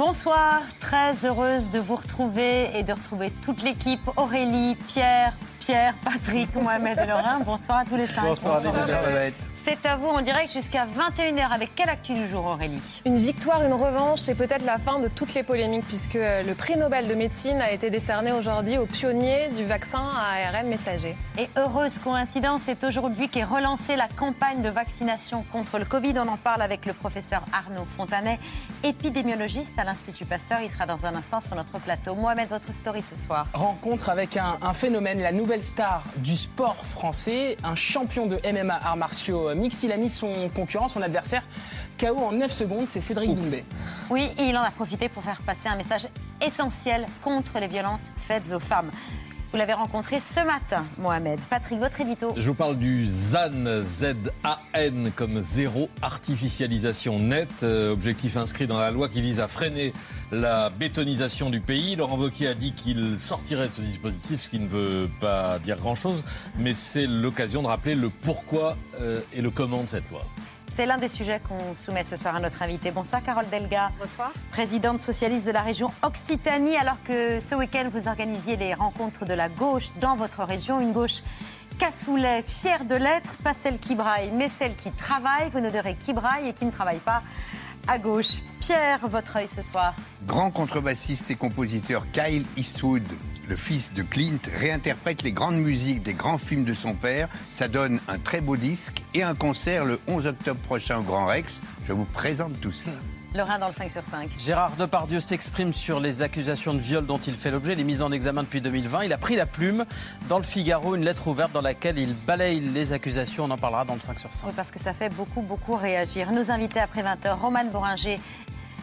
Bonsoir, très heureuse de vous retrouver et de retrouver toute l'équipe, Aurélie, Pierre, Pierre, Patrick, Mohamed et Laurent. Bonsoir à tous les cinq. Bonsoir, Bonsoir. C'est à vous en direct jusqu'à 21h avec quelle actu du jour Aurélie Une victoire, une revanche et peut-être la fin de toutes les polémiques puisque le prix Nobel de médecine a été décerné aujourd'hui aux pionniers du vaccin à ARN messager. Et heureuse coïncidence, c'est aujourd'hui qu'est relancée la campagne de vaccination contre le Covid. On en parle avec le professeur Arnaud Fontanet, épidémiologiste à l'Institut Pasteur. Il sera dans un instant sur notre plateau. Mohamed, votre story ce soir. Rencontre avec un, un phénomène, la nouvelle star du sport français, un champion de MMA arts martiaux mix. Il a mis son concurrent, son adversaire, KO en 9 secondes. C'est Cédric Doumbé. Oui, et il en a profité pour faire passer un message essentiel contre les violences faites aux femmes. Vous l'avez rencontré ce matin, Mohamed. Patrick, votre édito. Je vous parle du ZAN, Z-A-N, comme zéro artificialisation nette, euh, objectif inscrit dans la loi qui vise à freiner la bétonisation du pays. Laurent Wauquiez a dit qu'il sortirait de ce dispositif, ce qui ne veut pas dire grand-chose, mais c'est l'occasion de rappeler le pourquoi euh, et le comment de cette loi. C'est l'un des sujets qu'on soumet ce soir à notre invité. Bonsoir Carole Delga. Bonsoir. Présidente socialiste de la région Occitanie, alors que ce week-end vous organisiez les rencontres de la gauche dans votre région, une gauche cassoulet, fière de l'être, pas celle qui braille, mais celle qui travaille. Vous ne direz qui braille et qui ne travaille pas à gauche. Pierre, votre œil ce soir. Grand contrebassiste et compositeur Kyle Eastwood, le fils de Clint, réinterprète les grandes musiques des grands films de son père. Ça donne un très beau disque et un concert le 11 octobre prochain au Grand Rex. Je vous présente tout cela. Lorrain dans le 5 sur 5. Gérard Depardieu s'exprime sur les accusations de viol dont il fait l'objet, les mises en examen depuis 2020. Il a pris la plume dans le Figaro, une lettre ouverte dans laquelle il balaye les accusations. On en parlera dans le 5 sur 5. Oui, parce que ça fait beaucoup, beaucoup réagir. Nos invités après 20h, Romane Boringer.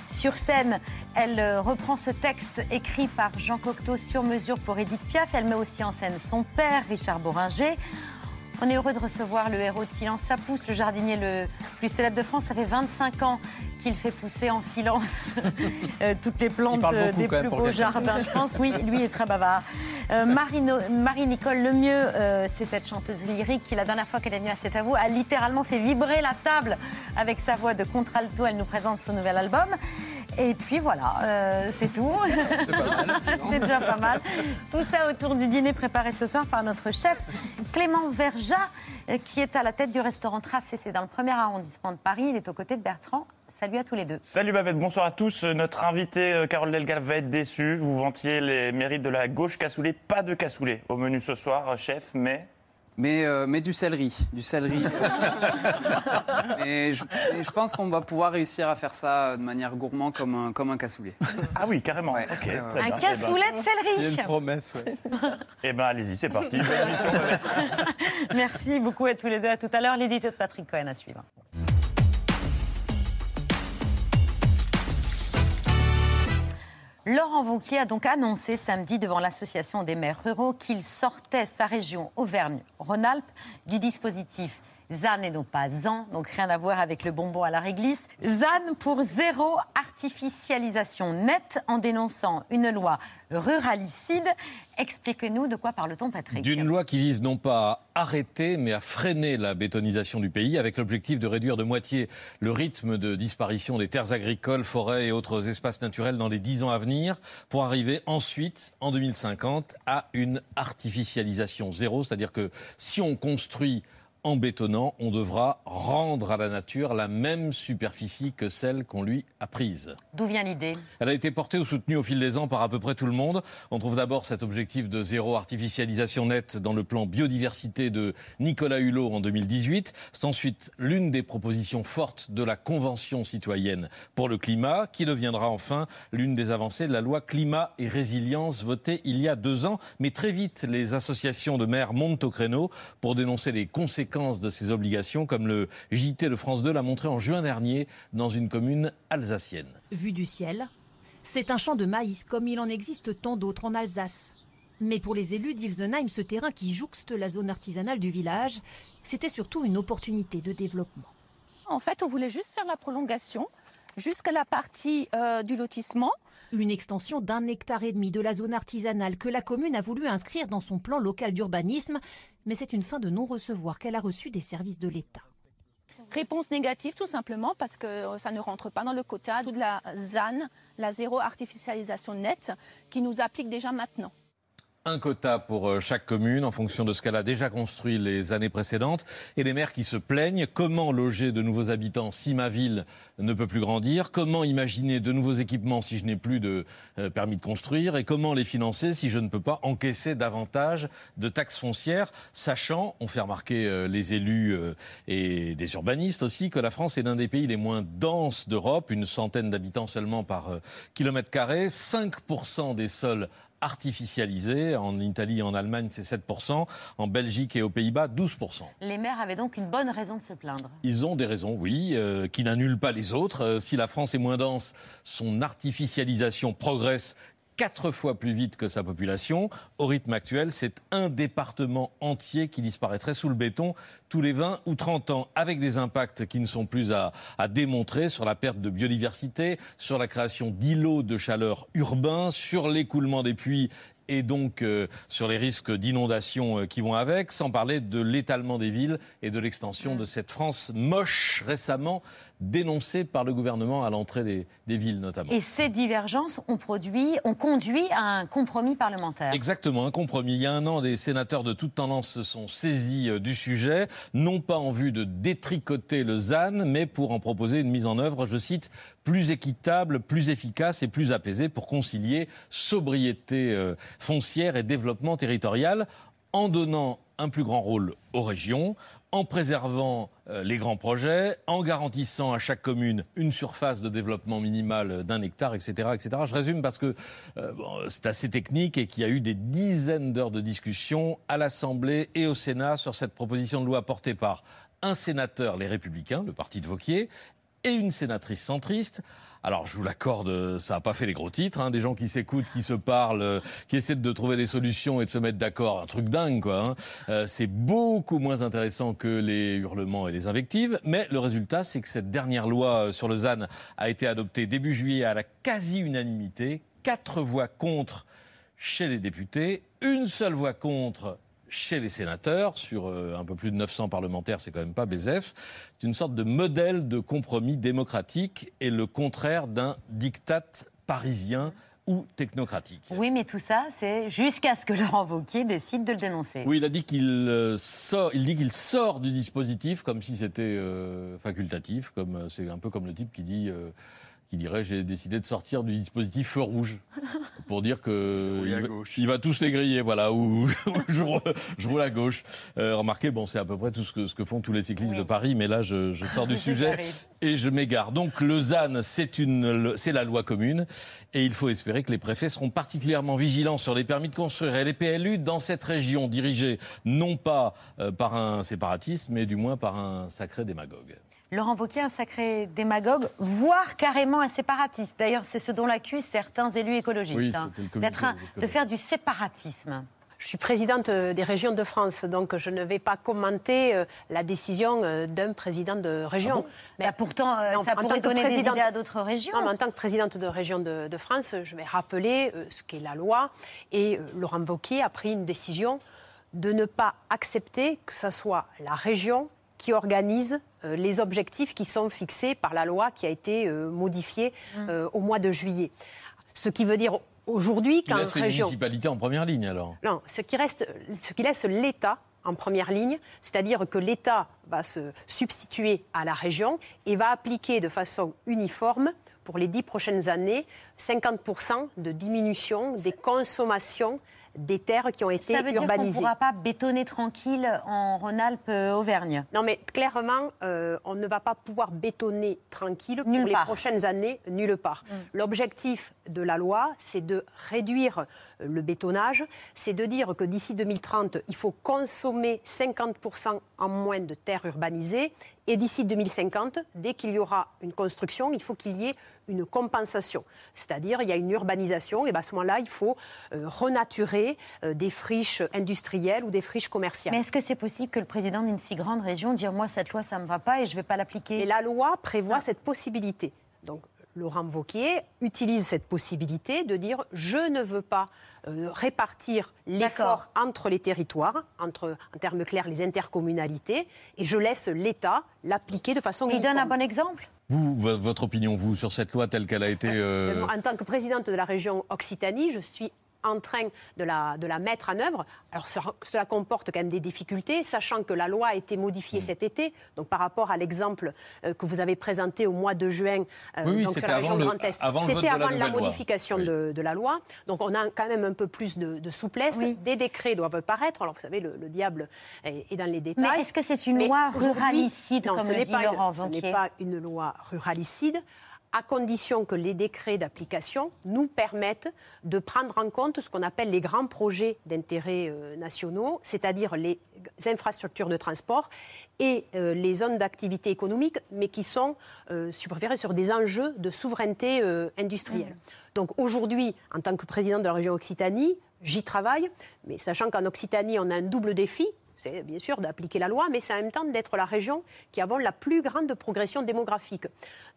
Sur scène, elle euh, reprend ce texte écrit par Jean Cocteau sur mesure pour Edith Piaf. Elle met aussi en scène son père, Richard Boringer. On est heureux de recevoir le héros de silence. Ça pousse, le jardinier le plus célèbre de France. Ça fait 25 ans qu'il fait pousser en silence euh, toutes les plantes euh, des plus beaux jardins de France. Oui, lui est très bavard. Euh, Marie-Nicole Lemieux, euh, c'est cette chanteuse lyrique qui, la dernière fois qu'elle est venue à C'est à vous, a littéralement fait vibrer la table avec sa voix de contralto. Elle nous présente son nouvel album. Et puis voilà, euh, c'est tout. C'est déjà pas mal. Tout ça autour du dîner préparé ce soir par notre chef Clément Verja, euh, qui est à la tête du restaurant Tracé. C'est dans le premier arrondissement de Paris. Il est aux côtés de Bertrand. Salut à tous les deux. Salut Babette, bonsoir à tous. Notre invité euh, Carole Delgal va être déçue. Vous vantiez les mérites de la gauche cassoulet. Pas de cassoulet au menu ce soir, chef, mais mais, euh, mais du céleri, du céleri. et, je, et je pense qu'on va pouvoir réussir à faire ça de manière gourmand comme un, comme un cassoulet. Ah oui, carrément. Ouais. Un bien. cassoulet de Il y a céleri. une promesse. ouais. Eh ben, eh ben, allez-y, c'est parti. Merci beaucoup à tous les deux. À tout à l'heure. L'édito de Patrick Cohen à suivre. Laurent Wauquiez a donc annoncé samedi devant l'Association des maires ruraux qu'il sortait sa région Auvergne-Rhône-Alpes du dispositif ZAN et non pas ZAN, donc rien à voir avec le bonbon à la réglisse. ZAN pour zéro artificialisation nette en dénonçant une loi ruralicide. Expliquez-nous de quoi parle-t-on, Patrick D'une loi qui vise non pas à arrêter, mais à freiner la bétonisation du pays, avec l'objectif de réduire de moitié le rythme de disparition des terres agricoles, forêts et autres espaces naturels dans les dix ans à venir, pour arriver ensuite, en 2050, à une artificialisation zéro. C'est-à-dire que si on construit en bétonnant, on devra rendre à la nature la même superficie que celle qu'on lui a prise. D'où vient l'idée? Elle a été portée ou soutenue au fil des ans par à peu près tout le monde. On trouve d'abord cet objectif de zéro artificialisation nette dans le plan biodiversité de Nicolas Hulot en 2018. C'est ensuite l'une des propositions fortes de la Convention citoyenne pour le climat, qui deviendra enfin l'une des avancées de la loi climat et résilience votée il y a deux ans. Mais très vite, les associations de maires montent au créneau pour dénoncer les conséquences de ces obligations, comme le JT de France 2 l'a montré en juin dernier dans une commune alsacienne. Vu du ciel, c'est un champ de maïs comme il en existe tant d'autres en Alsace. Mais pour les élus d'Ilsenheim, ce terrain qui jouxte la zone artisanale du village, c'était surtout une opportunité de développement. En fait, on voulait juste faire la prolongation jusqu'à la partie euh, du lotissement. Une extension d'un hectare et demi de la zone artisanale que la commune a voulu inscrire dans son plan local d'urbanisme, mais c'est une fin de non-recevoir qu'elle a reçue des services de l'État. Réponse négative tout simplement parce que ça ne rentre pas dans le quota de la ZAN, la zéro artificialisation nette, qui nous applique déjà maintenant un quota pour euh, chaque commune en fonction de ce qu'elle a déjà construit les années précédentes. Et les maires qui se plaignent, comment loger de nouveaux habitants si ma ville ne peut plus grandir? Comment imaginer de nouveaux équipements si je n'ai plus de euh, permis de construire? Et comment les financer si je ne peux pas encaisser davantage de taxes foncières? Sachant, on fait remarquer euh, les élus et des urbanistes aussi, que la France est l'un des pays les moins denses d'Europe, une centaine d'habitants seulement par kilomètre carré, 5% des sols artificialisés. En Italie et en Allemagne, c'est 7%. En Belgique et aux Pays-Bas, 12%. Les maires avaient donc une bonne raison de se plaindre. Ils ont des raisons, oui, euh, qui n'annulent pas les autres. Euh, si la France est moins dense, son artificialisation progresse quatre fois plus vite que sa population. Au rythme actuel, c'est un département entier qui disparaîtrait sous le béton tous les 20 ou 30 ans, avec des impacts qui ne sont plus à, démontrer sur la perte de biodiversité, sur la création d'îlots de chaleur urbains, sur l'écoulement des puits et donc euh, sur les risques d'inondation euh, qui vont avec, sans parler de l'étalement des villes et de l'extension de cette France moche récemment dénoncée par le gouvernement à l'entrée des, des, villes notamment. Et ces divergences ont produit, ont conduit à un compromis parlementaire. Exactement, un compromis. Il y a un an, des sénateurs de toute tendance se sont saisis euh, du sujet, non pas en vue de détricoter le ZAN, mais pour en proposer une mise en œuvre, je cite, plus équitable, plus efficace et plus apaisée pour concilier sobriété euh, foncière et développement territorial en donnant un plus grand rôle aux régions, en préservant euh, les grands projets, en garantissant à chaque commune une surface de développement minimale d'un hectare, etc., etc. Je résume parce que euh, c'est assez technique et qu'il y a eu des dizaines d'heures de discussion à l'Assemblée et au Sénat sur cette proposition de loi portée par un sénateur, les Républicains, le parti de Vauquier, et une sénatrice centriste. Alors, je vous l'accorde, ça n'a pas fait les gros titres. Hein, des gens qui s'écoutent, qui se parlent, euh, qui essaient de trouver des solutions et de se mettre d'accord. Un truc dingue, quoi. Hein. Euh, c'est beaucoup moins intéressant que les hurlements et les invectives. Mais le résultat, c'est que cette dernière loi euh, sur le ZAN a été adoptée début juillet à la quasi-unanimité. Quatre voix contre chez les députés, une seule voix contre chez les sénateurs, sur euh, un peu plus de 900 parlementaires, c'est quand même pas BZF. C'est une sorte de modèle de compromis démocratique et le contraire d'un diktat parisien ou technocratique. Oui, mais tout ça, c'est jusqu'à ce que Laurent Wauquiez décide de le dénoncer. Oui, il a dit qu'il euh, sort, il dit qu'il sort du dispositif comme si c'était euh, facultatif, comme c'est un peu comme le type qui dit qui dirait j'ai décidé de sortir du dispositif feu rouge pour dire que il, va, il, va, tous les griller voilà ou je, je, roule à gauche. Euh, remarquez bon c'est à peu près tout ce que, ce que font tous les cyclistes oui. de Paris mais là je, je sors du sujet et je m'égare. Donc le ZAN c'est une c'est la loi commune et il faut espérer que les préfets seront particulièrement vigilants sur les permis de construire. Et les PLU dans cette région dirigée non pas euh, par un séparatiste mais du moins par un sacré démagogue Laurent Wauquiez, un sacré démagogue, voire carrément un séparatiste. D'ailleurs, c'est ce dont l'accusent certains élus écologistes, oui, hein, d'être un, de faire du séparatisme. Je suis présidente des régions de France, donc je ne vais pas commenter euh, la décision euh, d'un président de région. Ah bon? Mais bah pourtant, euh, non, ça pourrait donner des idées à d'autres régions. Non, mais en tant que présidente de région de, de France, je vais rappeler euh, ce qu'est la loi. Et euh, Laurent Wauquiez a pris une décision de ne pas accepter que ce soit la région qui organise euh, les objectifs qui sont fixés par la loi qui a été euh, modifiée Mmh. euh, au mois de juillet. Ce qui veut dire aujourd'hui qu'en laisse les région... municipalités en première ligne alors. Non, ce qui, reste, ce qui laisse l'État en première ligne, c'est-à-dire que l'État va se substituer à la région et va appliquer de façon uniforme pour les dix prochaines années 50% de diminution des consommations des terres qui ont été Ça veut dire qu'on ne urbanisées. pourra pas bétonner tranquille en Rhône-Alpes-Auvergne Non, mais clairement, euh, on ne va pas pouvoir bétonner tranquille pour les prochaines années, nulle part. L'objectif de la loi, c'est de réduire euh, le bétonnage, c'est de dire que d'ici 2030, il faut consommer 50% en moins de terres urbanisées. Et d'ici 2050, dès qu'il y aura une construction, il faut qu'il y ait une compensation. C'est-à-dire, il y a une urbanisation, et ben à ce moment-là, il faut euh, renaturer euh, des friches industrielles ou des friches commerciales. Mais est-ce que c'est possible que le président d'une si grande région dise moi cette loi ça me va pas et je vais pas l'appliquer? Et la loi prévoit cette possibilité. Donc, Laurent Wauquiez utilise cette possibilité de dire je ne veux pas euh, répartir l'effort entre les territoires, entre, en termes clairs, les intercommunalités, et je laisse l'État l'appliquer de façon Il donne un bon exemple? Vous, votre opinion, vous, sur cette loi telle qu'elle a été... euh, En tant que présidente de la région Occitanie, je suis en train de la, de la mettre en œuvre. Alors cela comporte quand même des difficultés, sachant que la loi a été Mm. modifiée cet été. Donc par rapport à l'exemple euh, que vous avez présenté au mois de juin euh, Oui, oui, donc, sur la avant région le- Grand Est, avant le vote c'était de la avant la, modification Oui. de, de la loi. Donc on a quand même un peu plus de, de souplesse. Des décrets doivent paraître. Alors vous savez, le, le diable est, est dans les détails. Mais est-ce que c'est une Mais loi ruralicide, non, comme ce le dit pas une- Laurent Ce n'est pas une loi ruralicide à condition que les décrets d'application nous permettent de prendre en compte ce qu'on appelle les grands projets d'intérêt euh, nationaux, c'est-à-dire les infrastructures de transport et euh, les zones d'activité économique, mais qui sont euh, sur des enjeux de souveraineté euh, industrielle. Donc aujourd'hui, en tant que président de la région Occitanie, j'y travaille, mais sachant qu'en Occitanie, on a un double défi, c'est bien sûr d'appliquer la loi, mais c'est en même temps d'être la région qui avons la plus grande progression démographique.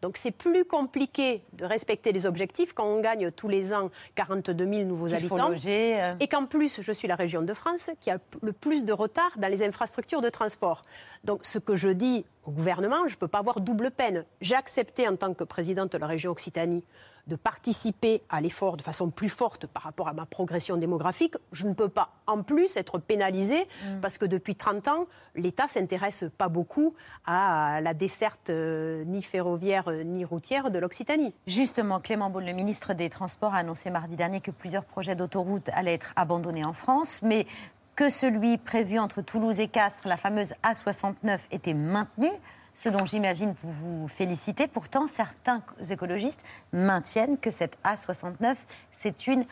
Donc c'est plus compliqué de respecter les objectifs quand on gagne tous les ans 42 000 nouveaux faut habitants. loger, euh. Et qu'en plus, je suis la région de France qui a le plus de retard dans les infrastructures de transport. Donc ce que je dis au gouvernement, je ne peux pas avoir double peine. J'ai accepté en tant que présidente de la région Occitanie de participer à l'effort de façon plus forte par rapport à ma progression démographique. Je ne peux pas en plus être pénalisée parce que depuis 30 ans, l'État s'intéresse pas beaucoup à la desserte euh, ni ferroviaire euh, ni routière de l'Occitanie. Justement, Clément Beaune, le ministre des Transports, a annoncé mardi dernier que plusieurs projets d'autoroute allaient être abandonnés en France, mais que celui prévu entre Toulouse et Castres, la fameuse A69, était maintenu, ce dont j'imagine vous vous félicitez. Pourtant, certains écologistes maintiennent que cette A69, c'est une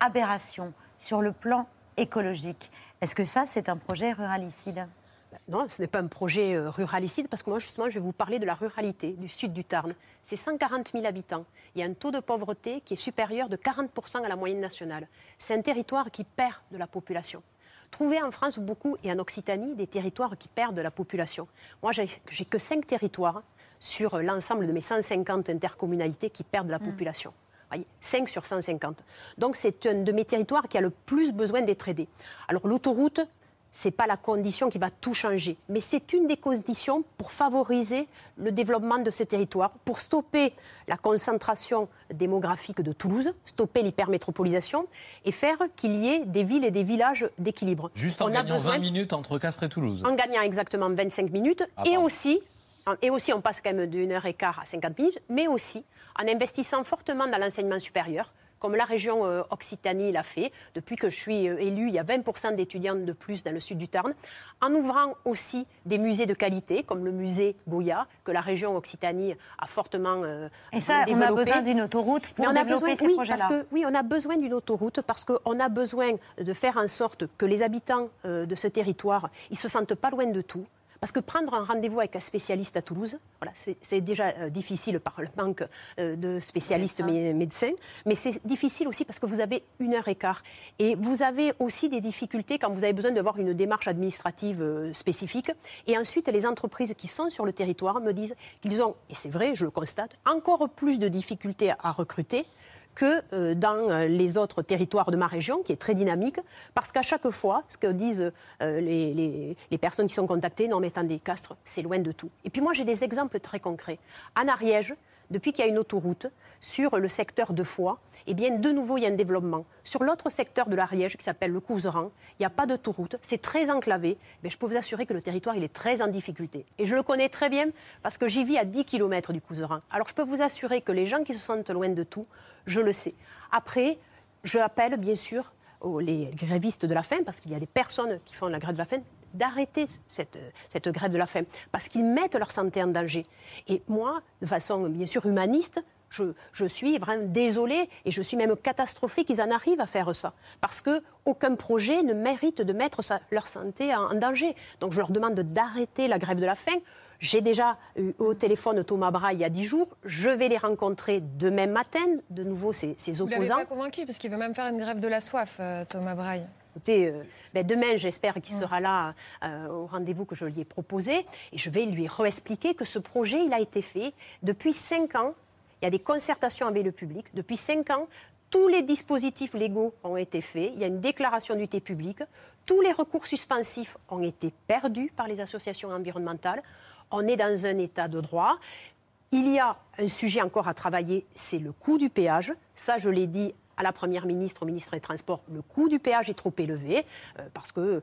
aberration sur le plan écologique. Est-ce que ça, c'est un projet ruralicide Non, ce n'est pas un projet euh, ruralicide parce que moi, justement, je vais vous parler de la ruralité du sud du Tarn. C'est 140 000 habitants. Il y a un taux de pauvreté qui est supérieur de 40% à la moyenne nationale. C'est un territoire qui perd de la population. Trouvez en France beaucoup et en Occitanie des territoires qui perdent de la population. Moi, j'ai que 5 territoires sur l'ensemble de mes 150 intercommunalités qui perdent de la population. Voyez, 5 sur 150. Donc c'est un de mes territoires qui a le plus besoin d'être aidé. Alors l'autoroute, n'est pas la condition qui va tout changer, mais c'est une des conditions pour favoriser le développement de ce territoire, pour stopper la concentration démographique de Toulouse, stopper l'hypermétropolisation et faire qu'il y ait des villes et des villages d'équilibre. Juste en On a gagnant besoin- 20 minutes entre Castres et Toulouse. en gagnant exactement 25 minutes. Ah, et, pardon. aussi, et aussi, on passe quand même d'une heure et quart à 50 minutes, mais aussi en investissant fortement dans l'enseignement supérieur, comme la région euh, Occitanie l'a fait. Depuis que je suis euh, élue, il y a 20% d'étudiants de plus dans le sud du Tarn. En ouvrant aussi des musées de qualité, comme le musée Goya, que la région Occitanie a fortement euh, Et ça, on a besoin d'une autoroute pour on a besoin, ces oui, projets-là. parce que, oui, on a besoin d'une autoroute parce qu'on a besoin de faire en sorte que les habitants euh, de ce territoire, ils se sentent pas loin de tout. Parce que prendre un rendez-vous avec un spécialiste à Toulouse, voilà, c'est déjà euh, difficile par le manque euh, de spécialistes mé- médecins, mais c'est difficile aussi parce que vous avez une heure et quart. Et vous avez aussi des difficultés quand vous avez besoin d'avoir une démarche administrative euh, spécifique. Et ensuite, les entreprises qui sont sur le territoire me disent qu'ils ont, et c'est vrai, je le constate, encore plus de difficultés à recruter que euh, dans euh, les autres territoires de ma région, qui est très dynamique, parce qu'à chaque fois, ce que disent euh, les, personnes qui sont contactées, non mais attendez, Castres, c'est loin de tout. Et puis moi, j'ai des exemples très concrets. En Ariège, depuis qu'il y a une autoroute sur le secteur de Foix, eh bien, de nouveau, il y a un développement. Sur l'autre secteur de l'Ariège, qui s'appelle le Couseran, il n'y a pas d'autoroute, c'est très enclavé. Mais je peux vous assurer que le territoire, il est très en difficulté. Et je le connais très bien parce que j'y vis à 10 km du Couseran. Alors, je peux vous assurer que les gens qui se sentent loin de tout, je le sais. Après, je appelle, bien sûr, les grévistes de la faim, parce qu'il y a des personnes qui font la grève de la faim, d'arrêter cette, cette grève de la faim, parce qu'ils mettent leur santé en danger. Et moi, de façon bien sûr humaniste, je, je suis vraiment désolée et je suis même catastrophée qu'ils en arrivent à faire ça. Parce que aucun projet ne mérite de mettre sa- leur santé en, en danger. Donc je leur demande d'arrêter la grève de la faim. J'ai déjà eu au téléphone Thomas Braille il y a dix jours. Je vais les rencontrer demain matin, de nouveau ces, ces Vous l'avez opposants. pas convaincu parce qu'il veut même faire une grève de la soif, euh, Thomas Braille. Écoutez, euh, ben, demain, j'espère qu'il sera là euh, au rendez-vous que je lui ai proposé. Et je vais lui réexpliquer que ce projet, il a été fait depuis cinq ans. Il y a des concertations avec le public. Depuis cinq ans, tous les dispositifs légaux ont été faits. Il y a une déclaration d'utilité publique. Tous les recours suspensifs ont été perdus par les associations environnementales. On est dans un état de droit. Il y a un sujet encore à travailler, c'est le coût du péage. Ça, je l'ai dit à la Première ministre, au ministre des Transports, le coût du péage est trop élevé, euh, parce que euh,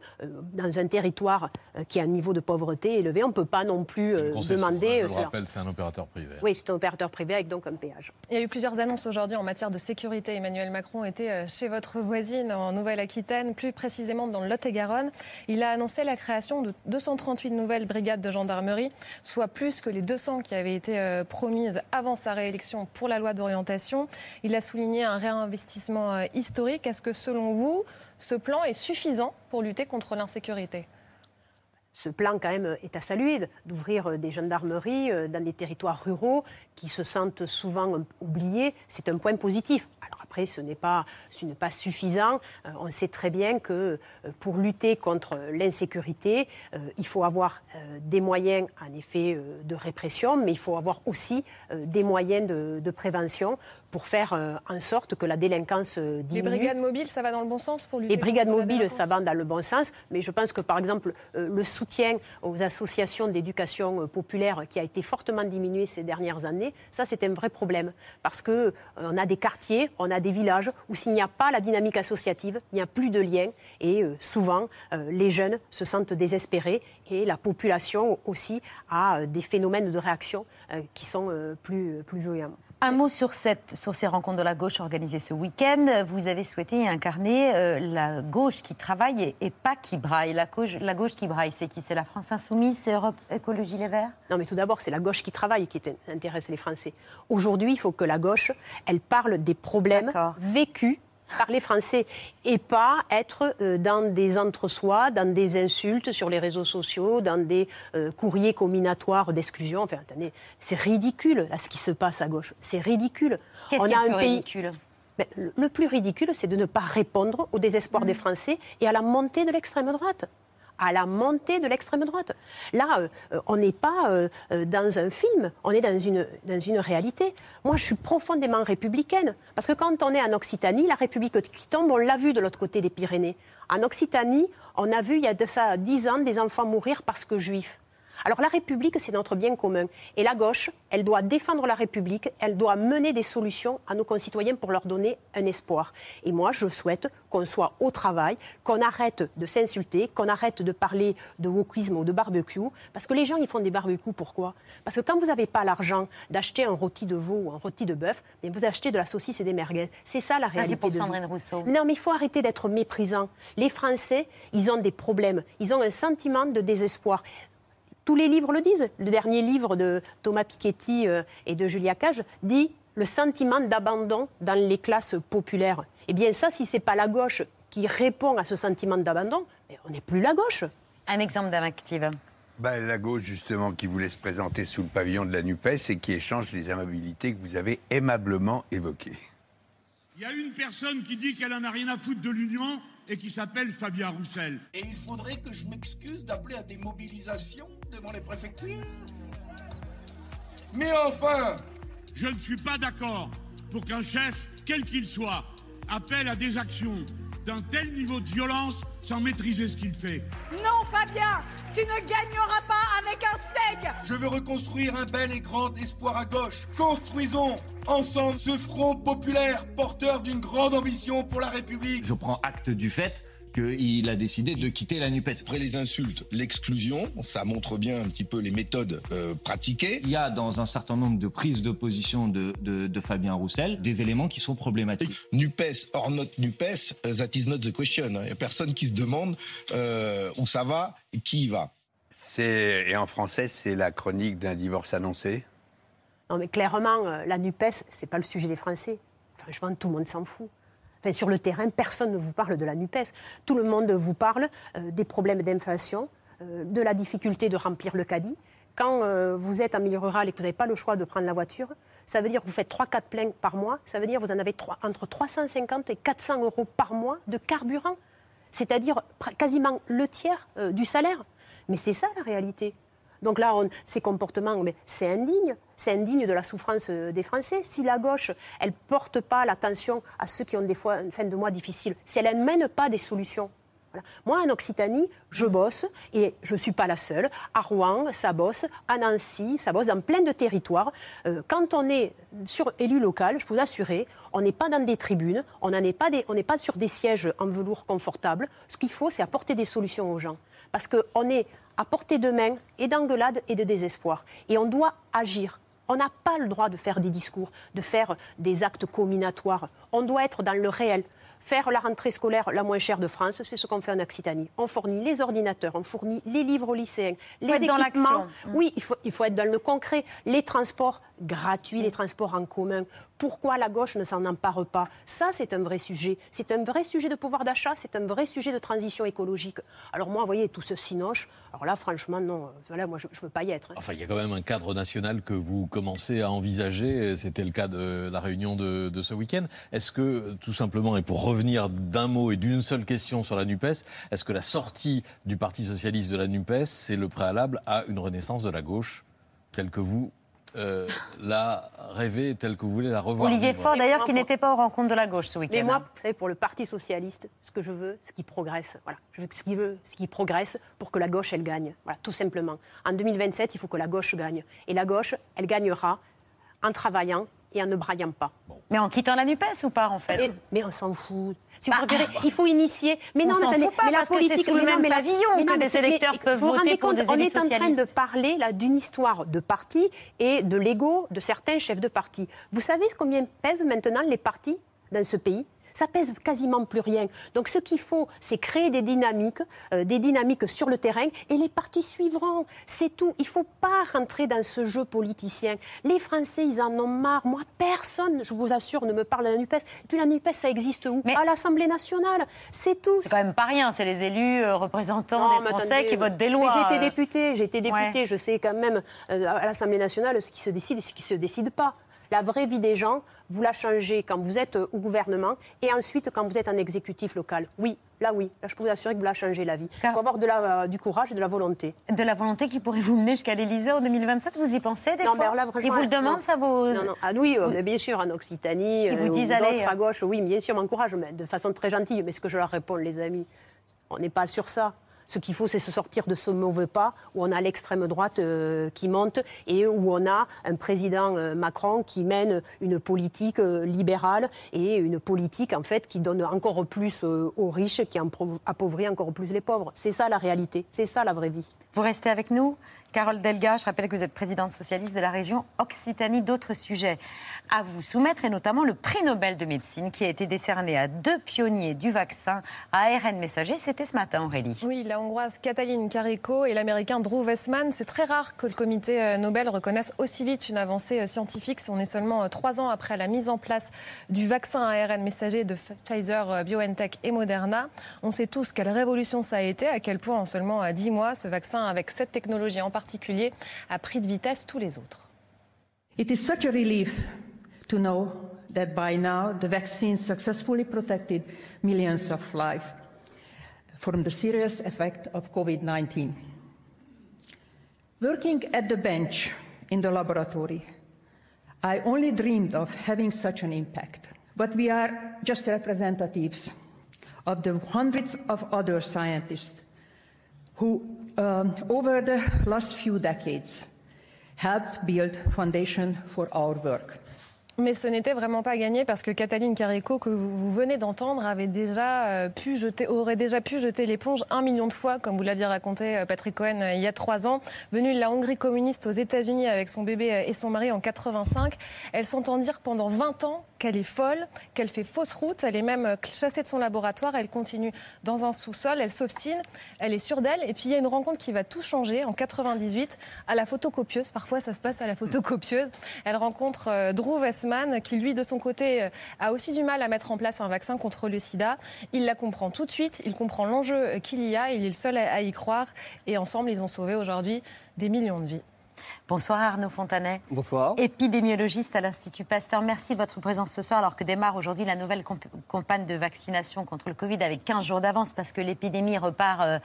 dans un territoire euh, qui a un niveau de pauvreté élevé, on ne peut pas non plus euh, demander... hein, je le rappelle, c'est un opérateur privé. Oui, c'est un opérateur privé avec donc un péage. Il y a eu plusieurs annonces aujourd'hui en matière de sécurité. Emmanuel Macron était chez votre voisine en Nouvelle-Aquitaine, plus précisément dans le Lot-et-Garonne. Il a annoncé la création de 238 nouvelles brigades de gendarmerie, soit plus que les 200 qui avaient été promises avant sa réélection pour la loi d'orientation. Il a souligné un réinvestissement euh, historique. Est-ce que selon vous, ce plan est suffisant pour lutter contre l'insécurité? Ce plan, quand même, est à saluer, d'ouvrir euh, des gendarmeries euh, dans des territoires ruraux qui se sentent souvent euh, oubliés. C'est un point positif. Alors après, ce n'est pas, ce n'est pas suffisant. On sait très bien que pour lutter contre l'insécurité, il faut avoir des moyens, en effet, de répression, mais il faut avoir aussi des moyens de, de prévention pour faire en sorte que la délinquance euh, Les diminue. brigades mobiles, ça va dans le bon sens pour lutter Les brigades contre mobiles, ça va dans le bon sens, mais je pense que par exemple le soutien aux associations d'éducation euh, populaire qui a été fortement diminué ces dernières années, ça c'est un vrai problème parce que euh, a des quartiers, on a des villages où s'il n'y a pas la dynamique associative, il n'y a plus de lien et euh, souvent les jeunes se sentent désespérés et la population aussi a des phénomènes de réaction qui sont plus violents. Un mot sur, cette, sur ces rencontres de la gauche organisées ce week-end. Vous avez souhaité incarner euh, la gauche qui travaille et, et pas qui braille. La gauche, la gauche qui braille, c'est qui? C'est la France Insoumise C'est Europe Écologie Les Verts? Non, mais tout d'abord, c'est la gauche qui travaille qui intéresse les Français. Aujourd'hui, il faut que la gauche, elle parle des problèmes vécus par les Français et pas être euh, dans des entre-soi, dans des insultes sur les réseaux sociaux, dans des euh, courriers combinatoires d'exclusion. Enfin, attendez, c'est ridicule là, ce qui se passe à gauche. C'est ridicule. Qu'est-ce qui est le plus ridicule Ben, le- le plus ridicule, c'est de ne pas répondre au désespoir des Français et à la montée de l'extrême droite. À la montée de l'extrême droite. Là, euh, euh, on n'est pas euh, dans un film, on est dans une, dans une réalité. Moi, je suis profondément républicaine. Parce que quand on est en Occitanie, la République qui tombe, on l'a vu de l'autre côté des Pyrénées. En Occitanie, on a vu il y a de ça dix ans des enfants mourir parce que juifs. Alors la République, c'est notre bien commun. Et la gauche, elle doit défendre la République, elle doit mener des solutions à nos concitoyens pour leur donner un espoir. Et moi, je souhaite qu'on soit au travail, qu'on arrête de s'insulter, qu'on arrête de parler de wokisme ou de barbecue. Parce que les gens, ils font des barbecues, pourquoi? Parce que quand vous n'avez pas l'argent d'acheter un rôti de veau ou un rôti de bœuf, mais vous achetez de la saucisse et des merguez. C'est ça la réalité pour de. Sandrine Rousseau. Non, mais il faut arrêter d'être méprisant. Les Français, ils ont des problèmes. Ils ont un sentiment de désespoir. Tous les livres le disent. Le dernier livre de Thomas Piketty euh, et de Julia Cage dit le sentiment d'abandon dans les classes populaires. Eh bien, ça, si c'est pas la gauche qui répond à ce sentiment d'abandon, on n'est plus la gauche. Un exemple d'âme active. Ben, la gauche, justement, qui voulait se présenter sous le pavillon de la NUPES et qui échange les amabilités que vous avez aimablement évoquées. Il y a une personne qui dit qu'elle en a rien à foutre de l'Union et qui s'appelle Fabien Roussel. Et il faudrait que je m'excuse d'appeler à des mobilisations devant les préfectures Mais enfin Je ne suis pas d'accord pour qu'un chef, quel qu'il soit, appelle à des actions d'un tel niveau de violence sans maîtriser ce qu'il fait. Non, Fabien, tu ne gagneras pas avec un steak Je veux reconstruire un bel et grand espoir à gauche. Construisons ensemble ce front populaire porteur d'une grande ambition pour la République. Je prends acte du fait qu'il a décidé de quitter la NUPES. Après les insultes, l'exclusion, ça montre bien un petit peu les méthodes euh, pratiquées. Il y a dans un certain nombre de prises de position de, de, de Fabien Roussel des éléments qui sont problématiques. NUPES or not NUPES, uh, that is not the question. Il n'y a personne qui se demande euh, où ça va et qui y va. Et en français, c'est la chronique d'un divorce annoncé. Non, mais clairement, euh, la NUPES, c'est pas le sujet des Français. Franchement, tout le monde s'en fout. Sur le terrain, personne ne vous parle de la NUPES. Tout le monde vous parle euh, des problèmes d'inflation, euh, de la difficulté de remplir le caddie. Quand euh, vous êtes en milieu rural et que vous n'avez pas le choix de prendre la voiture, ça veut dire que vous faites 3-4 pleins par mois. Ça veut dire que vous en avez entre 350 et 400 euros par mois de carburant. C'est-à-dire quasiment le tiers du salaire. Mais c'est ça la réalité. Donc là, ces comportements, c'est indigne. C'est indigne de la souffrance euh, des Français. Si la gauche, elle ne porte pas l'attention à ceux qui ont des fois une fin de mois difficile, si elle ne mène pas des solutions. Moi, en Occitanie, je bosse, et je ne suis pas la seule. À Rouen, ça bosse. À Nancy, ça bosse dans plein de territoires. Euh, quand on est sur élu local, je peux vous assurer, on n'est pas dans des tribunes, on n'est pas sur des sièges en velours confortables. Ce qu'il faut, c'est apporter des solutions aux gens. Parce qu'on est à portée de main et d'engueulade et de désespoir. Et on doit agir. On n'a pas le droit de faire des discours, de faire des actes combinatoires. On doit être dans le réel. Faire la rentrée scolaire la moins chère de France, c'est ce qu'on fait en Occitanie. On fournit les ordinateurs, on fournit les livres aux lycéens, les être dans équipements. l'action. Mm. Oui, il faut, il faut être dans le concret. Les transports gratuits, les transports en commun. Pourquoi la gauche ne s'en empare pas? Ça, c'est un vrai sujet. C'est un vrai sujet de pouvoir d'achat, c'est un vrai sujet de transition écologique. Alors moi, vous voyez, tout ce sinoche, alors là, franchement, non. Voilà, moi, je ne veux pas y être. hein. Enfin, il y a quand même un cadre national que vous commencez à envisager. C'était le cas de la réunion de, de ce week-end. Est-ce que, tout simplement, et pour revenir d'un mot et d'une seule question sur la NUPES, est-ce que la sortie du Parti socialiste de la NUPES, c'est le préalable à une renaissance de la gauche, telle que vous euh, la rêvez, telle que vous voulez la revoir Olivier Faure, d'ailleurs, qui n'était pas aux rencontres de la gauche ce week-end. Mais moi, hein. vous savez, pour le Parti socialiste, ce que je veux, c'est qu'il progresse. Voilà. Je veux ce qu'il veut, c'est qu'il progresse pour que la gauche, elle gagne. Voilà, tout simplement. En 2027, il faut que la gauche gagne. Et la gauche, elle gagnera en travaillant et en ne braillant pas. Mais en quittant la NUPES ou pas, en fait Et- mais on s'en fout. Si Bah, vous préférez, il faut initier. Mais on non, s'en attendez, fout pas, mais la parce que c'est politique, sous le même pavillon mais que non, les électeurs mais peuvent vous vous voter rendez pour compte, des On élus est en train de parler là d'une histoire de parti et de l'ego de certains chefs de parti. Vous savez combien pèsent maintenant les partis dans ce pays? Ça pèse quasiment plus rien. Donc ce qu'il faut, c'est créer des dynamiques, euh, des dynamiques sur le terrain, et les partis suivront. C'est tout. Il ne faut pas rentrer dans ce jeu politicien. Les Français, ils en ont marre. Moi, personne, je vous assure, ne me parle de la NUPES. Et puis la NUPES, ça existe où? À l'Assemblée nationale. C'est tout. C'est quand même pas rien, c'est les élus euh, représentants Non, des mais Français attendez, qui votent des mais lois. J'ai été euh. députée, j'ai été députée, Ouais. je sais quand même euh, à l'Assemblée nationale ce qui se décide et ce qui ne se décide pas. La vraie vie des gens, vous la changez quand vous êtes euh, au gouvernement et ensuite quand vous êtes en exécutif local. Oui, là oui, là je peux vous assurer que vous la changez la vie. Il faut avoir de la, euh, du courage et de la volonté. De la volonté qui pourrait vous mener jusqu'à l'Élysée en 2027, vous y pensez des Non, fois là, Ils vous le non. demandent, ça vos... Non, non. Ah oui, euh, bien sûr, en Occitanie, Ils vous euh, ou disent, allez, d'autres à gauche, oui, bien sûr, m'encouragent, mais de façon très gentille. Mais ce que je leur réponds, les amis, on n'est pas sur ça. Ce qu'il faut, c'est se sortir de ce mauvais pas où on a l'extrême droite euh, qui monte et où on a un président euh, Macron qui mène une politique euh, libérale et une politique en fait qui donne encore plus aux riches, qui appauvrit encore plus les pauvres. C'est ça la réalité, c'est ça la vraie vie. Vous restez avec nous Carole Delga, je rappelle que vous êtes présidente socialiste de la région Occitanie. D'autres sujets à vous soumettre, et notamment le prix Nobel de médecine qui a été décerné à deux pionniers du vaccin ARN messager. C'était ce matin, Aurélie. Oui, la hongroise Katalin Kariko et l'américain Drew Weissman. C'est très rare que le comité euh, Nobel reconnaisse aussi vite une avancée euh, scientifique. On est seulement euh, trois ans après la mise en place du vaccin ARN messager de Pfizer, BioNTech et Moderna. On sait tous quelle révolution ça a été, à quel point en seulement dix mois, ce vaccin avec cette technologie en particulier a pris de vitesse tous les autres. It is such a relief to know that by now the vaccine successfully protected millions of lives from the serious effect of COVID 19. Working at the bench in the laboratory, I only dreamed of having such an impact. But we are just representatives of the hundreds of other scientists who, um, over the last few decades, helped build foundation for our work. Mais ce n'était vraiment pas gagné parce que Cataline Carico, que vous, venez d'entendre, avait déjà euh, pu jeter, aurait déjà pu jeter l'éponge un million de fois, comme vous l'aviez raconté euh, Patrick Cohen euh, il y a trois ans. Venue de la Hongrie communiste aux États-Unis avec son bébé et son mari en 85, elle s'entend dire pendant 20 ans qu'elle est folle, qu'elle fait fausse route, elle est même chassée de son laboratoire, elle continue dans un sous-sol, elle s'obstine, elle est sûre d'elle. Et puis il y a une rencontre qui va tout changer en 98 à la photocopieuse. Parfois ça se passe à la photocopieuse. Elle rencontre Drew Qui lui de son côté euh, a aussi du mal à mettre en place un vaccin contre le sida. Il la comprend tout de suite, il comprend l'enjeu euh, qu'il y a, il est le seul à à y croire. Et ensemble ils ont sauvé aujourd'hui des millions de vies. Bonsoir Arnaud Fontanet. Bonsoir. Épidémiologiste à l'Institut Pasteur. Merci de votre présence ce soir alors que démarre aujourd'hui la nouvelle comp- campagne de vaccination contre le Covid avec 15 jours d'avance parce que l'épidémie repart euh,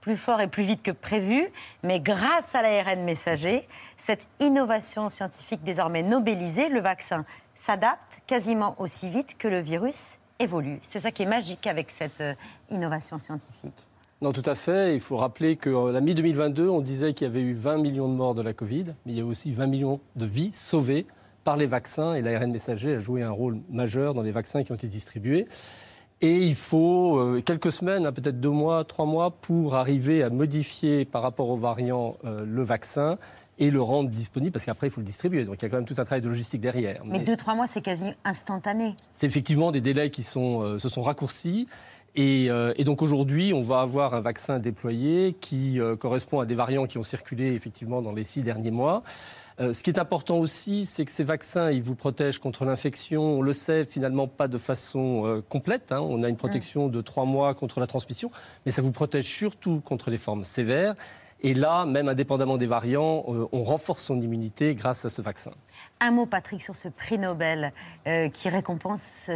plus fort et plus vite que prévu. Mais grâce à l'ARN messager, cette innovation scientifique désormais nobélisée, le vaccin s'adapte quasiment aussi vite que le virus évolue. C'est ça qui est magique avec cette euh, innovation scientifique. Non, tout à fait. Il faut rappeler qu'à la mi-2022, on disait qu'il y avait eu 20 millions de morts de la Covid, mais il y a aussi 20 millions de vies sauvées par les vaccins et l'ARN messager a joué un rôle majeur dans les vaccins qui ont été distribués. Et il faut euh, quelques semaines, hein, peut-être deux mois, trois mois, pour arriver à modifier par rapport aux variants euh, le vaccin et le rendre disponible, parce qu'après, il faut le distribuer. Donc il y a quand même tout un travail de logistique derrière. Mais Mais- deux, trois mois, c'est quasi instantané. c'est effectivement des délais qui sont, euh, se sont raccourcis. Et, euh, et donc aujourd'hui, on va avoir un vaccin déployé qui euh, correspond à des variants qui ont circulé effectivement dans les six derniers mois. Euh, ce qui est important aussi, c'est que ces vaccins, ils vous protègent contre l'infection. On le sait finalement pas de façon euh, complète. hein. On a une protection de trois mois contre la transmission, mais ça vous protège surtout contre les formes sévères. Et là, même indépendamment des variants, euh, on renforce son immunité grâce à ce vaccin. Un mot, Patrick, sur ce prix Nobel euh, qui récompense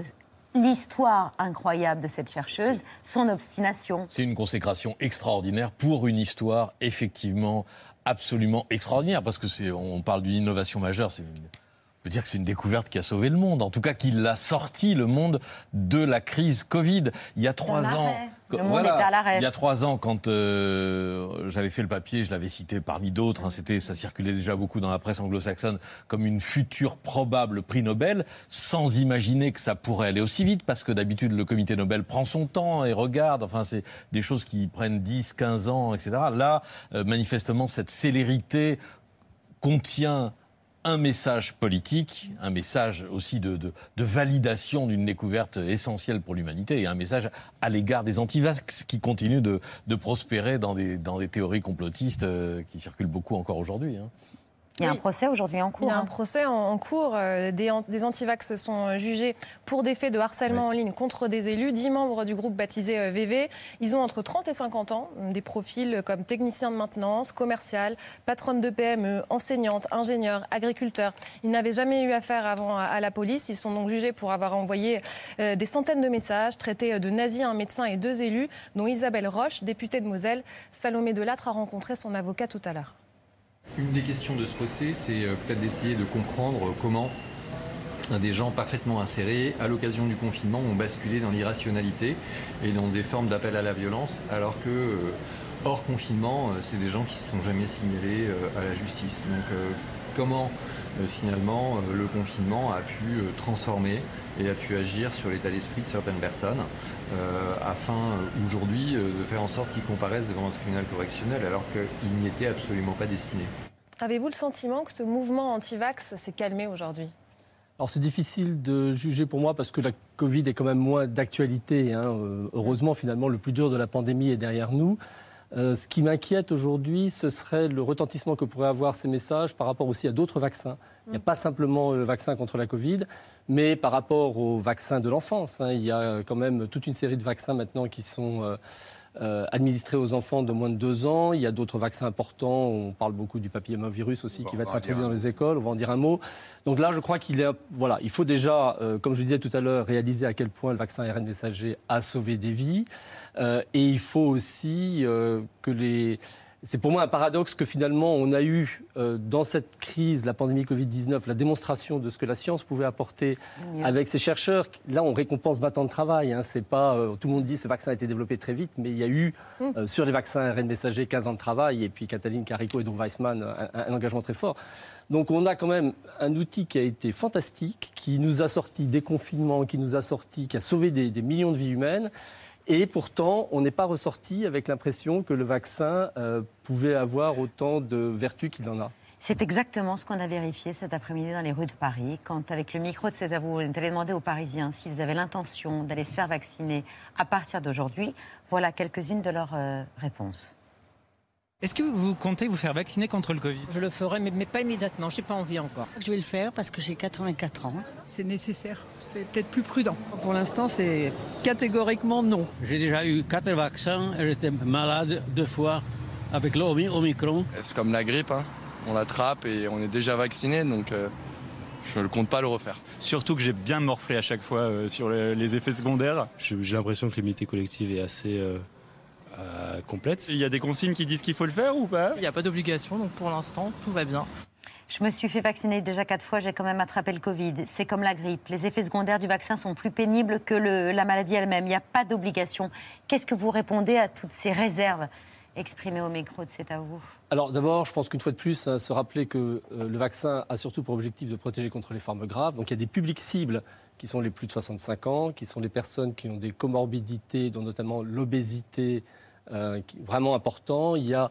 l'histoire incroyable de cette chercheuse, son obstination. C'est une consécration extraordinaire pour une histoire effectivement absolument extraordinaire parce que c'est on parle d'une innovation majeure, c'est une- on peut dire que c'est une découverte qui a sauvé le monde, en tout cas qui l'a sorti le monde de la crise Covid. Il y a trois ans, monde était à l'arrêt. il y a trois ans, quand euh, j'avais fait le papier, je l'avais cité parmi d'autres, hein, c'était, ça circulait déjà beaucoup dans la presse anglo-saxonne comme une future probable prix Nobel, sans imaginer que ça pourrait aller aussi vite, parce que d'habitude le comité Nobel prend son temps et regarde, enfin c'est des choses qui prennent 10, 15 ans, etc. Là, euh, manifestement, cette célérité contient un message politique, un message aussi de, de- validation d'une découverte essentielle pour l'humanité et un message à l'égard des antivax qui continuent de, de prospérer dans des, dans des théories complotistes euh, qui circulent beaucoup encore aujourd'hui. hein. Il y a un procès aujourd'hui en Il cours. y a un hein. procès en, en cours. euh, Des, des antivax sont euh, jugés pour des faits de harcèlement en ligne contre des élus. Dix membres du groupe baptisé euh, VV. Ils ont entre 30 et 50 ans. Des profils comme technicien de maintenance, commercial, patronne de PME, enseignante, ingénieur, agriculteur. Ils n'avaient jamais eu affaire avant à, à la police. Ils sont donc jugés pour avoir envoyé euh, des centaines de messages, traités de nazis un médecin et deux élus, dont Isabelle Roche, députée de Moselle. Salomé Delattre a rencontré son avocat tout à l'heure. Une des questions de ce procès, c'est euh, peut-être d'essayer de comprendre comment des gens parfaitement insérés, à l'occasion du confinement, ont basculé dans l'irrationalité et dans des formes d'appel à la violence, alors que, euh, hors confinement, euh, c'est des gens qui ne sont jamais signalés à la justice. Donc, comment, finalement, euh, le confinement a pu euh, transformer et a pu agir sur l'état d'esprit de certaines personnes, euh, afin euh, aujourd'hui euh, de faire en sorte qu'ils comparaissent devant un tribunal correctionnel, alors qu'ils n'y étaient absolument pas destinés. Avez-vous le sentiment que ce mouvement anti-vax s'est calmé aujourd'hui? Alors c'est difficile de juger pour moi parce que la Covid est quand même moins d'actualité. hein. Euh, Heureusement, finalement, le plus dur de la pandémie est derrière nous. Euh, ce qui m'inquiète aujourd'hui, ce serait le retentissement que pourraient avoir ces messages par rapport aussi à d'autres vaccins. Il n'y a pas simplement le vaccin contre la Covid, mais par rapport au vaccin de l'enfance. hein. Il y a quand même toute une série de vaccins maintenant qui sont euh, euh, administrés aux enfants de moins de deux ans. Il y a d'autres vaccins importants. On parle beaucoup du papillomavirus aussi qui va être introduit dans les écoles. On va en dire un mot. Donc là, je crois qu'il est, voilà, il faut déjà, euh, comme je disais tout à l'heure, réaliser à quel point le vaccin ARN messager a sauvé des vies. Euh, et il faut aussi euh, que les C'est pour moi un paradoxe que finalement on a eu euh, dans cette crise, la pandémie Covid-19, la démonstration de ce que la science pouvait apporter avec ces chercheurs. Là, on récompense 20 ans de travail. Hein. C'est pas euh, tout le monde dit que ce vaccin a été développé très vite, mais il y a eu euh, sur les vaccins ARN messager 15 ans de travail et puis Cataline Carico et Don Weissman un, un engagement très fort. Donc on a quand même un outil qui a été fantastique, qui nous a sorti des confinements, qui nous a sorti, qui a sauvé des, des millions de vies humaines. Et pourtant, on n'est pas ressorti avec l'impression que le vaccin euh, pouvait avoir autant de vertus qu'il en a. C'est exactement ce qu'on a vérifié cet après-midi dans les rues de Paris, quand, avec le micro de César, on est allé demander aux Parisiens s'ils avaient l'intention d'aller se faire vacciner à partir d'aujourd'hui. Voilà quelques-unes de leurs euh, réponses. Est-ce que vous comptez vous faire vacciner contre le Covid? Je le ferai, mais, mais pas immédiatement. Je n'ai pas envie encore. Je vais le faire parce que j'ai 84 ans. C'est nécessaire. C'est peut-être plus prudent. Pour l'instant, c'est catégoriquement non. J'ai déjà eu quatre vaccins et j'étais malade deux fois avec l'Omicron. C'est comme la grippe, hein. on l'attrape et on est déjà vacciné, donc euh, je ne compte pas le refaire. Surtout que j'ai bien morflé à chaque fois euh, sur les, les effets secondaires. J'ai l'impression que l'immunité collective est assez euh, euh, complète. Il y a des consignes qui disent qu'il faut le faire ou pas? Il n'y a pas d'obligation, donc pour l'instant, tout va bien. Je me suis fait vacciner déjà quatre fois, j'ai quand même attrapé le Covid. C'est comme la grippe. Les effets secondaires du vaccin sont plus pénibles que le- la maladie elle-même. Il n'y a pas d'obligation. Qu'est-ce que vous répondez à toutes ces réserves exprimées au micro de cet à vous? Alors d'abord, je pense qu'une fois de plus, hein, se rappeler que euh, le vaccin a surtout pour objectif de protéger contre les formes graves. Donc il y a des publics cibles qui sont les plus de 65 ans, qui sont les personnes qui ont des comorbidités, dont notamment l'obésité, euh, vraiment important. Il y a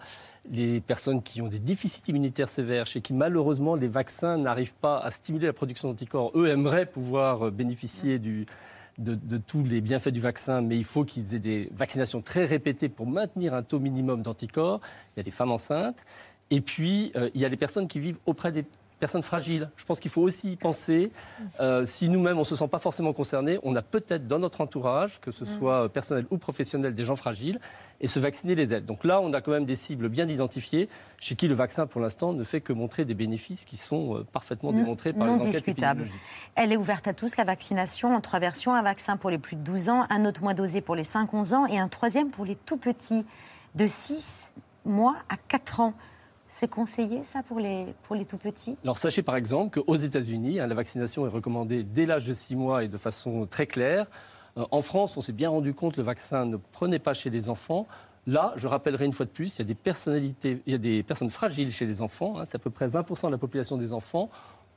les personnes qui ont des déficits immunitaires sévères, chez qui malheureusement les vaccins n'arrivent pas à stimuler la production d'anticorps. Eux aimeraient pouvoir euh, bénéficier de tous les bienfaits du vaccin, mais il faut qu'ils aient des vaccinations très répétées pour maintenir un taux minimum d'anticorps. Il y a des femmes enceintes. Et puis, euh, il y a les personnes qui vivent auprès des personnes fragiles. Je pense qu'il faut aussi y penser. Euh, si nous-mêmes, on ne se sent pas forcément concernés, on a peut-être dans notre entourage, que ce soit personnel ou professionnel, des gens fragiles, et se vacciner les aide. Donc là, on a quand même des cibles bien identifiées, chez qui le vaccin, pour l'instant, ne fait que montrer des bénéfices qui sont euh, parfaitement démontrés par non les discutable. Elle est ouverte à tous, la vaccination, en trois versions. Un vaccin pour les plus de 12 ans, un autre moins dosé pour les 5-11 ans et un troisième pour les tout petits, de 6 mois à 4 ans. C'est conseillé, ça, pour les, pour les tout petits Alors sachez par exemple qu'aux États-Unis, hein, la vaccination est recommandée dès l'âge de 6 mois et de façon très claire. Euh, en France, on s'est bien rendu compte que le vaccin ne prenait pas chez les enfants. Là, je rappellerai une fois de plus, il y a des personnalités, il y a des personnes fragiles chez les enfants. hein, c'est à peu près 20% de la population des enfants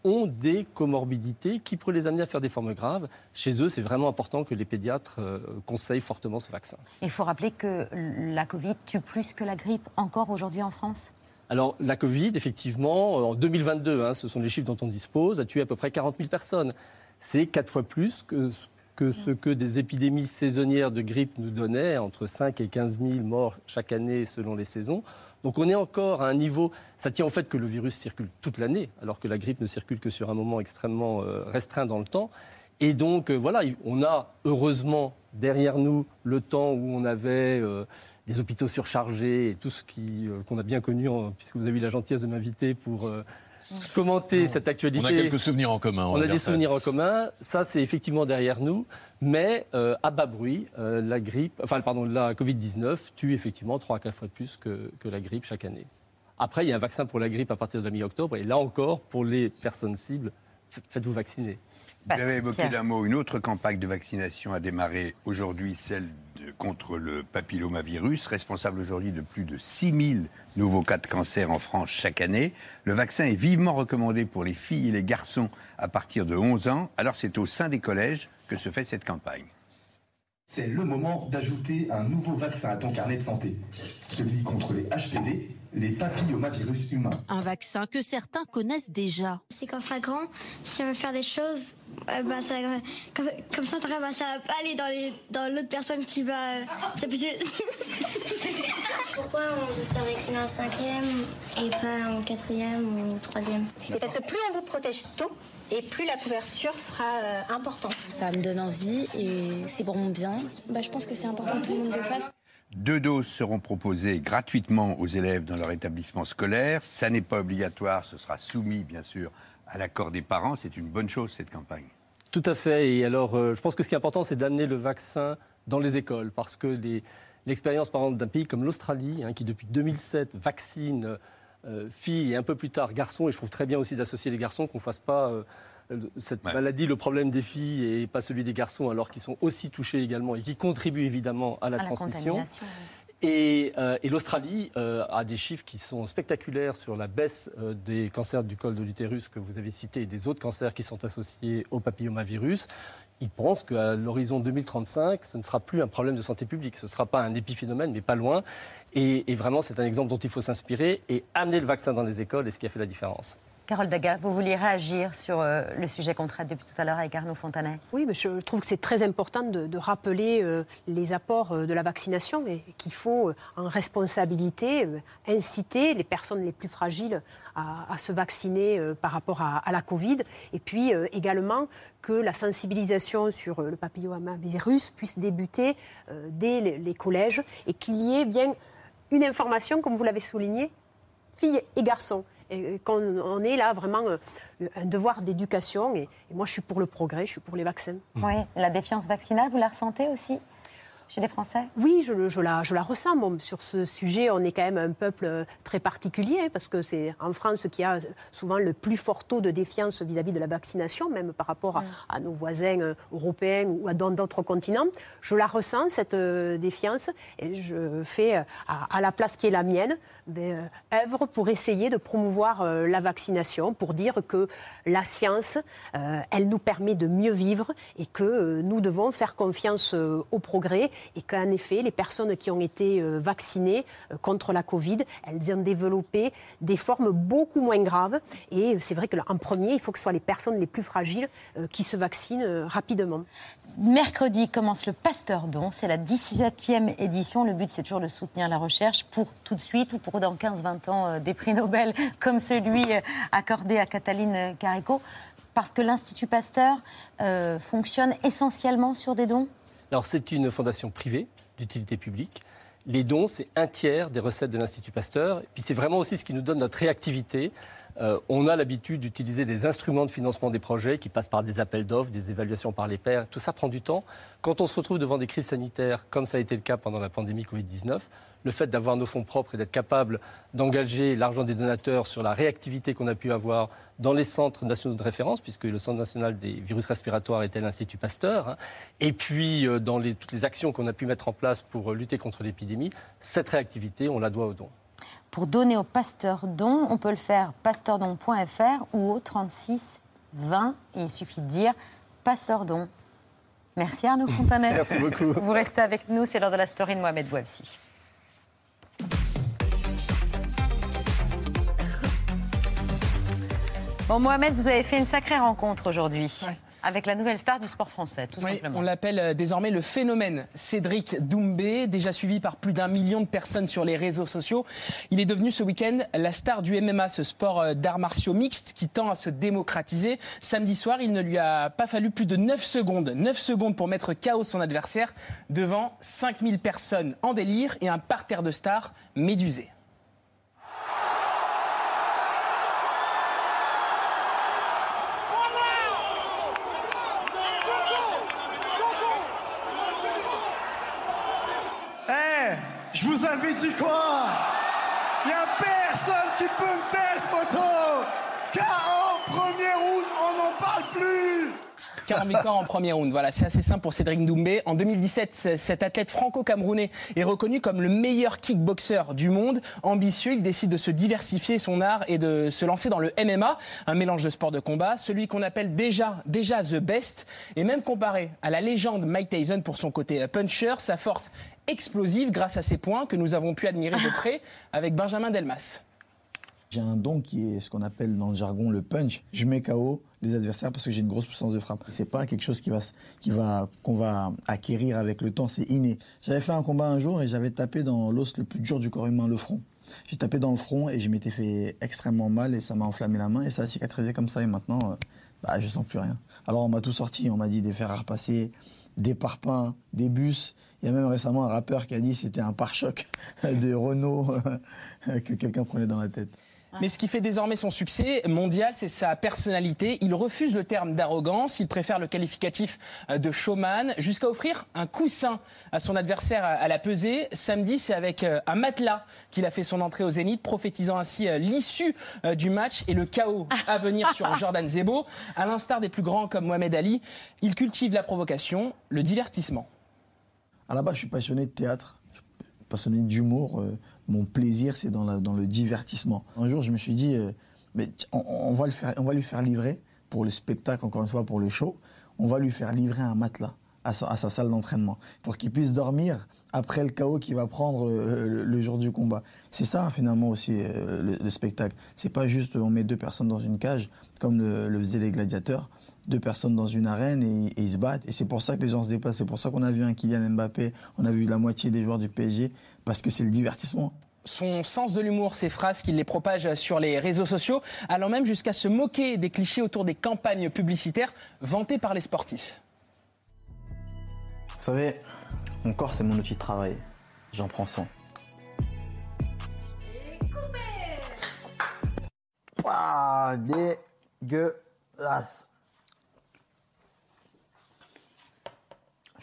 ont des comorbidités qui pourraient les amener à faire des formes graves. Chez eux, c'est vraiment important que les pédiatres euh, conseillent fortement ce vaccin. Il faut rappeler que la Covid tue plus que la grippe encore aujourd'hui en France? Alors, la Covid, effectivement, en 2022, hein, ce sont les chiffres dont on dispose, a tué à peu près 40 000 personnes. C'est quatre fois plus que ce que, ce que des épidémies saisonnières de grippe nous donnaient, entre 5 et 15 000 morts chaque année selon les saisons. Donc on est encore à un niveau, ça tient au fait que le virus circule toute l'année, alors que la grippe ne circule que sur un moment extrêmement euh, restreint dans le temps. Et donc euh, voilà, il- on a heureusement derrière nous le temps où on avait euh, des hôpitaux surchargés et tout ce qui, euh, qu'on a bien connu, en- puisque vous avez eu la gentillesse de m'inviter pour euh, commenter cette actualité. On a quelques souvenirs en commun. On va a des ça. souvenirs en commun. Ça, c'est effectivement derrière nous. Mais euh, à bas bruit, euh, la grippe, enfin, pardon, la Covid-19 tue effectivement 3 à 4 fois plus que, que la grippe chaque année. Après, il y a un vaccin pour la grippe à partir de la mi-octobre. Et là encore, pour les personnes cibles, faites-vous vacciner. Vous avez évoqué d'un mot une autre campagne de vaccination a démarré aujourd'hui, celle de- contre le papillomavirus, responsable aujourd'hui de plus de 6000 nouveaux cas de cancer en France chaque année. Le vaccin est vivement recommandé pour les filles et les garçons à partir de 11 ans. Alors c'est au sein des collèges que se fait cette campagne. C'est le moment d'ajouter un nouveau vaccin à ton carnet de santé. Celui contre les HPV, les papillomavirus humains. Un vaccin que certains connaissent déjà. C'est quand on sera grand, si on veut faire des choses, euh, bah, ça, comme, comme ça, bah, ça va pas aller dans les dans l'autre personne qui va. euh, ça peut- Pourquoi on se fait vacciner en cinquième et pas en quatrième ou troisième? Parce que plus on vous protège tôt, et plus la couverture sera euh, importante. Ça me donne envie et c'est pour mon bien. Bah, je pense que c'est important que tout le monde le fasse. Deux doses seront proposées gratuitement aux élèves dans leur établissement scolaire. Ça n'est pas obligatoire, ce sera soumis bien sûr à l'accord des parents. C'est une bonne chose cette campagne. Tout à fait. Et alors, euh, je pense que ce qui est important, c'est d'amener le vaccin dans les écoles, parce que L'expérience, par exemple, d'un pays comme l'Australie, hein, qui depuis 2007 vaccine euh, filles et un peu plus tard garçons, et je trouve très bien aussi d'associer les garçons, qu'on ne fasse pas euh, cette maladie, le problème des filles et pas celui des garçons, alors qu'ils sont aussi touchés également et qui contribuent évidemment à la transmission. et, euh, et l'Australie a des chiffres qui sont spectaculaires sur la baisse des cancers du col de l'utérus que vous avez cité et des autres cancers qui sont associés au papillomavirus ils pensent qu'à l'horizon 2035, ce ne sera plus un problème de santé publique. Ce ne sera pas un épiphénomène, mais pas loin. Et, et vraiment, c'est un exemple dont il faut s'inspirer et amener le vaccin dans les écoles est ce qui a fait la différence. Carole Daga, vous vouliez réagir sur euh, le sujet qu'on traite depuis tout à l'heure avec Arnaud Fontanet Oui, mais je trouve que c'est très important de, rappeler euh, les apports euh, de la vaccination et qu'il faut, en responsabilité, inciter les personnes les plus fragiles à, se vacciner par rapport à, la Covid. Et puis également que la sensibilisation sur le papillomavirus puisse débuter dès les, les collèges et qu'il y ait bien une information, comme vous l'avez souligné, filles et garçons et qu'on on est là vraiment euh, un devoir d'éducation. Et, moi, je suis pour le progrès, je suis pour les vaccins. Oui, la défiance vaccinale, vous la ressentez aussi? Chez les Français Oui, je, je, la, je la ressens. sur ce sujet, on est quand même un peuple euh, très particulier, hein, parce que c'est en France qui a souvent le plus fort taux de défiance vis-à-vis de la vaccination, même par rapport à, nos voisins euh, européens ou à d'autres continents. Je la ressens, cette euh, défiance, et je fais, à, la place qui est la mienne, ben, œuvre pour essayer de promouvoir la vaccination, pour dire que la science, elle nous permet de mieux vivre et que nous devons faire confiance au progrès et qu'en effet, les personnes qui ont été euh, vaccinées euh, contre la Covid, elles ont développé des formes beaucoup moins graves. Et c'est vrai qu'en premier, il faut que ce soit les personnes les plus fragiles euh, qui se vaccinent rapidement. Mercredi commence le Pasteur Don. C'est la 17e édition. Le but, c'est toujours de soutenir la recherche pour tout de suite ou pour dans 15-20 ans des prix Nobel comme celui accordé à Cataline Carico. Parce que l'Institut Pasteur fonctionne essentiellement sur des dons? Alors c'est une fondation privée d'utilité publique. Les dons, c'est un tiers des recettes de l'Institut Pasteur. Et puis c'est vraiment aussi ce qui nous donne notre réactivité. Euh, on a l'habitude d'utiliser des instruments de financement des projets qui passent par des appels d'offres, des évaluations par les pairs. Tout ça prend du temps. Quand on se retrouve devant des crises sanitaires, comme ça a été le cas pendant la pandémie Covid-19, le fait d'avoir nos fonds propres et d'être capable d'engager l'argent des donateurs sur la réactivité qu'on a pu avoir dans les centres nationaux de référence, puisque le Centre national des virus respiratoires était l'Institut Pasteur, hein, et puis euh, dans toutes les actions qu'on a pu mettre en place pour lutter contre l'épidémie, cette réactivité, on la doit aux dons. Pour donner au Pasteur Don, on peut le faire pasteurdon.fr ou au 36 20. Et il suffit de dire Pasteur Don. Merci Arnaud Fontanet. Merci beaucoup. Vous restez avec nous, c'est l'heure de la story de Mohamed Bouabsi. Bon, Mohamed, vous avez fait une sacrée rencontre aujourd'hui. Avec la nouvelle star du sport français, tout simplement. On l'appelle euh, désormais le phénomène Cédric Doumbé, déjà suivi par plus d'un million de personnes sur les réseaux sociaux. Il est devenu ce week-end la star du MMA, ce sport euh, d'arts martiaux mixtes qui tend à se démocratiser. Samedi soir, il ne lui a pas fallu plus de 9 secondes, 9 secondes pour mettre KO son adversaire devant 5000 personnes en délire et un parterre de stars médusé. Je vous avais dit quoi Il a personne qui peut me tester, poteau Car premier round, on n'en parle plus 40 victoires en premier round. Voilà, c'est assez simple pour Cédric Doumbé. En 2017, cet athlète franco-camerounais est reconnu comme le meilleur kickboxer du monde. Ambitieux, il décide de se diversifier son art et de se lancer dans le MMA, un mélange de sport de combat, celui qu'on appelle déjà, déjà the best. Et même comparé à la légende Mike Tyson pour son côté puncher, sa force explosive grâce à ces points que nous avons pu admirer de près avec Benjamin Delmas. J'ai un don qui est ce qu'on appelle dans le jargon le punch. Je mets KO adversaires parce que j'ai une grosse puissance de frappe. C'est pas quelque chose qui va, qui va, qu'on va acquérir avec le temps, c'est inné. J'avais fait un combat un jour et j'avais tapé dans l'os le plus dur du corps humain, le front. J'ai tapé dans le front et je m'étais fait extrêmement mal et ça m'a enflammé la main et ça a cicatrisé comme ça et maintenant, euh, bah, je sens plus rien. Alors on m'a tout sorti, on m'a dit des fers à repasser, des parpaings, des bus. Il y a même récemment un rappeur qui a dit c'était un pare-choc de Renault que quelqu'un prenait dans la tête. Mais ce qui fait désormais son succès mondial, c'est sa personnalité. Il refuse le terme d'arrogance, il préfère le qualificatif euh, de showman, jusqu'à offrir un coussin à son adversaire à la pesée. Samedi, c'est avec euh, un matelas qu'il a fait son entrée au Zénith, prophétisant ainsi euh, l'issue du match et le chaos à venir sur Jordan Zebo. À l'instar des plus grands comme Mohamed Ali, il cultive la provocation, le divertissement. À la base, je suis passionné de théâtre, je suis passionné d'humour. Mon plaisir, c'est dans, le divertissement. Un jour, je me suis dit, mais on, va le lui faire livrer pour le spectacle, encore une fois, pour le show, on va lui faire livrer un matelas à sa, salle d'entraînement pour qu'il puisse dormir après le chaos qu'il va prendre euh, le, jour du combat. C'est ça finalement aussi euh, le, le, spectacle. C'est pas juste on met deux personnes dans une cage comme le, faisaient les gladiateurs, deux personnes dans une arène et, ils se battent. Et c'est pour ça que les gens se déplacent. C'est pour ça qu'on a vu un Kylian Mbappé, on a vu la moitié des joueurs du PSG parce que c'est le divertissement son sens de l'humour, ses phrases qu'il les propage sur les réseaux sociaux, allant même jusqu'à se moquer des clichés autour des campagnes publicitaires vantées par les sportifs. Vous savez, mon corps c'est mon outil de travail. J'en prends soin. Ah, dégueulasse.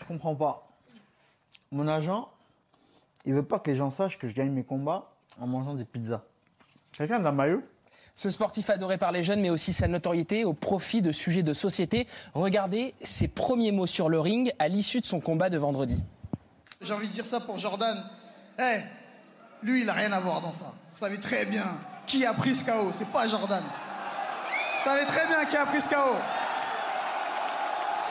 Je comprends pas. Mon agent, il veut pas que les gens sachent que je gagne mes combats en mangeant des pizzas. Quelqu'un de la maillot ce sportif adoré par les jeunes, mais aussi sa notoriété au profit de sujets de société. Regardez ses premiers mots sur le ring à l'issue de son combat de vendredi. J'ai envie de dire ça pour Jordan. Eh, lui, il n'a rien à voir dans ça. Vous savez très bien qui a pris ce KO. C'est pas Jordan. Vous savez très bien qui a pris ce KO.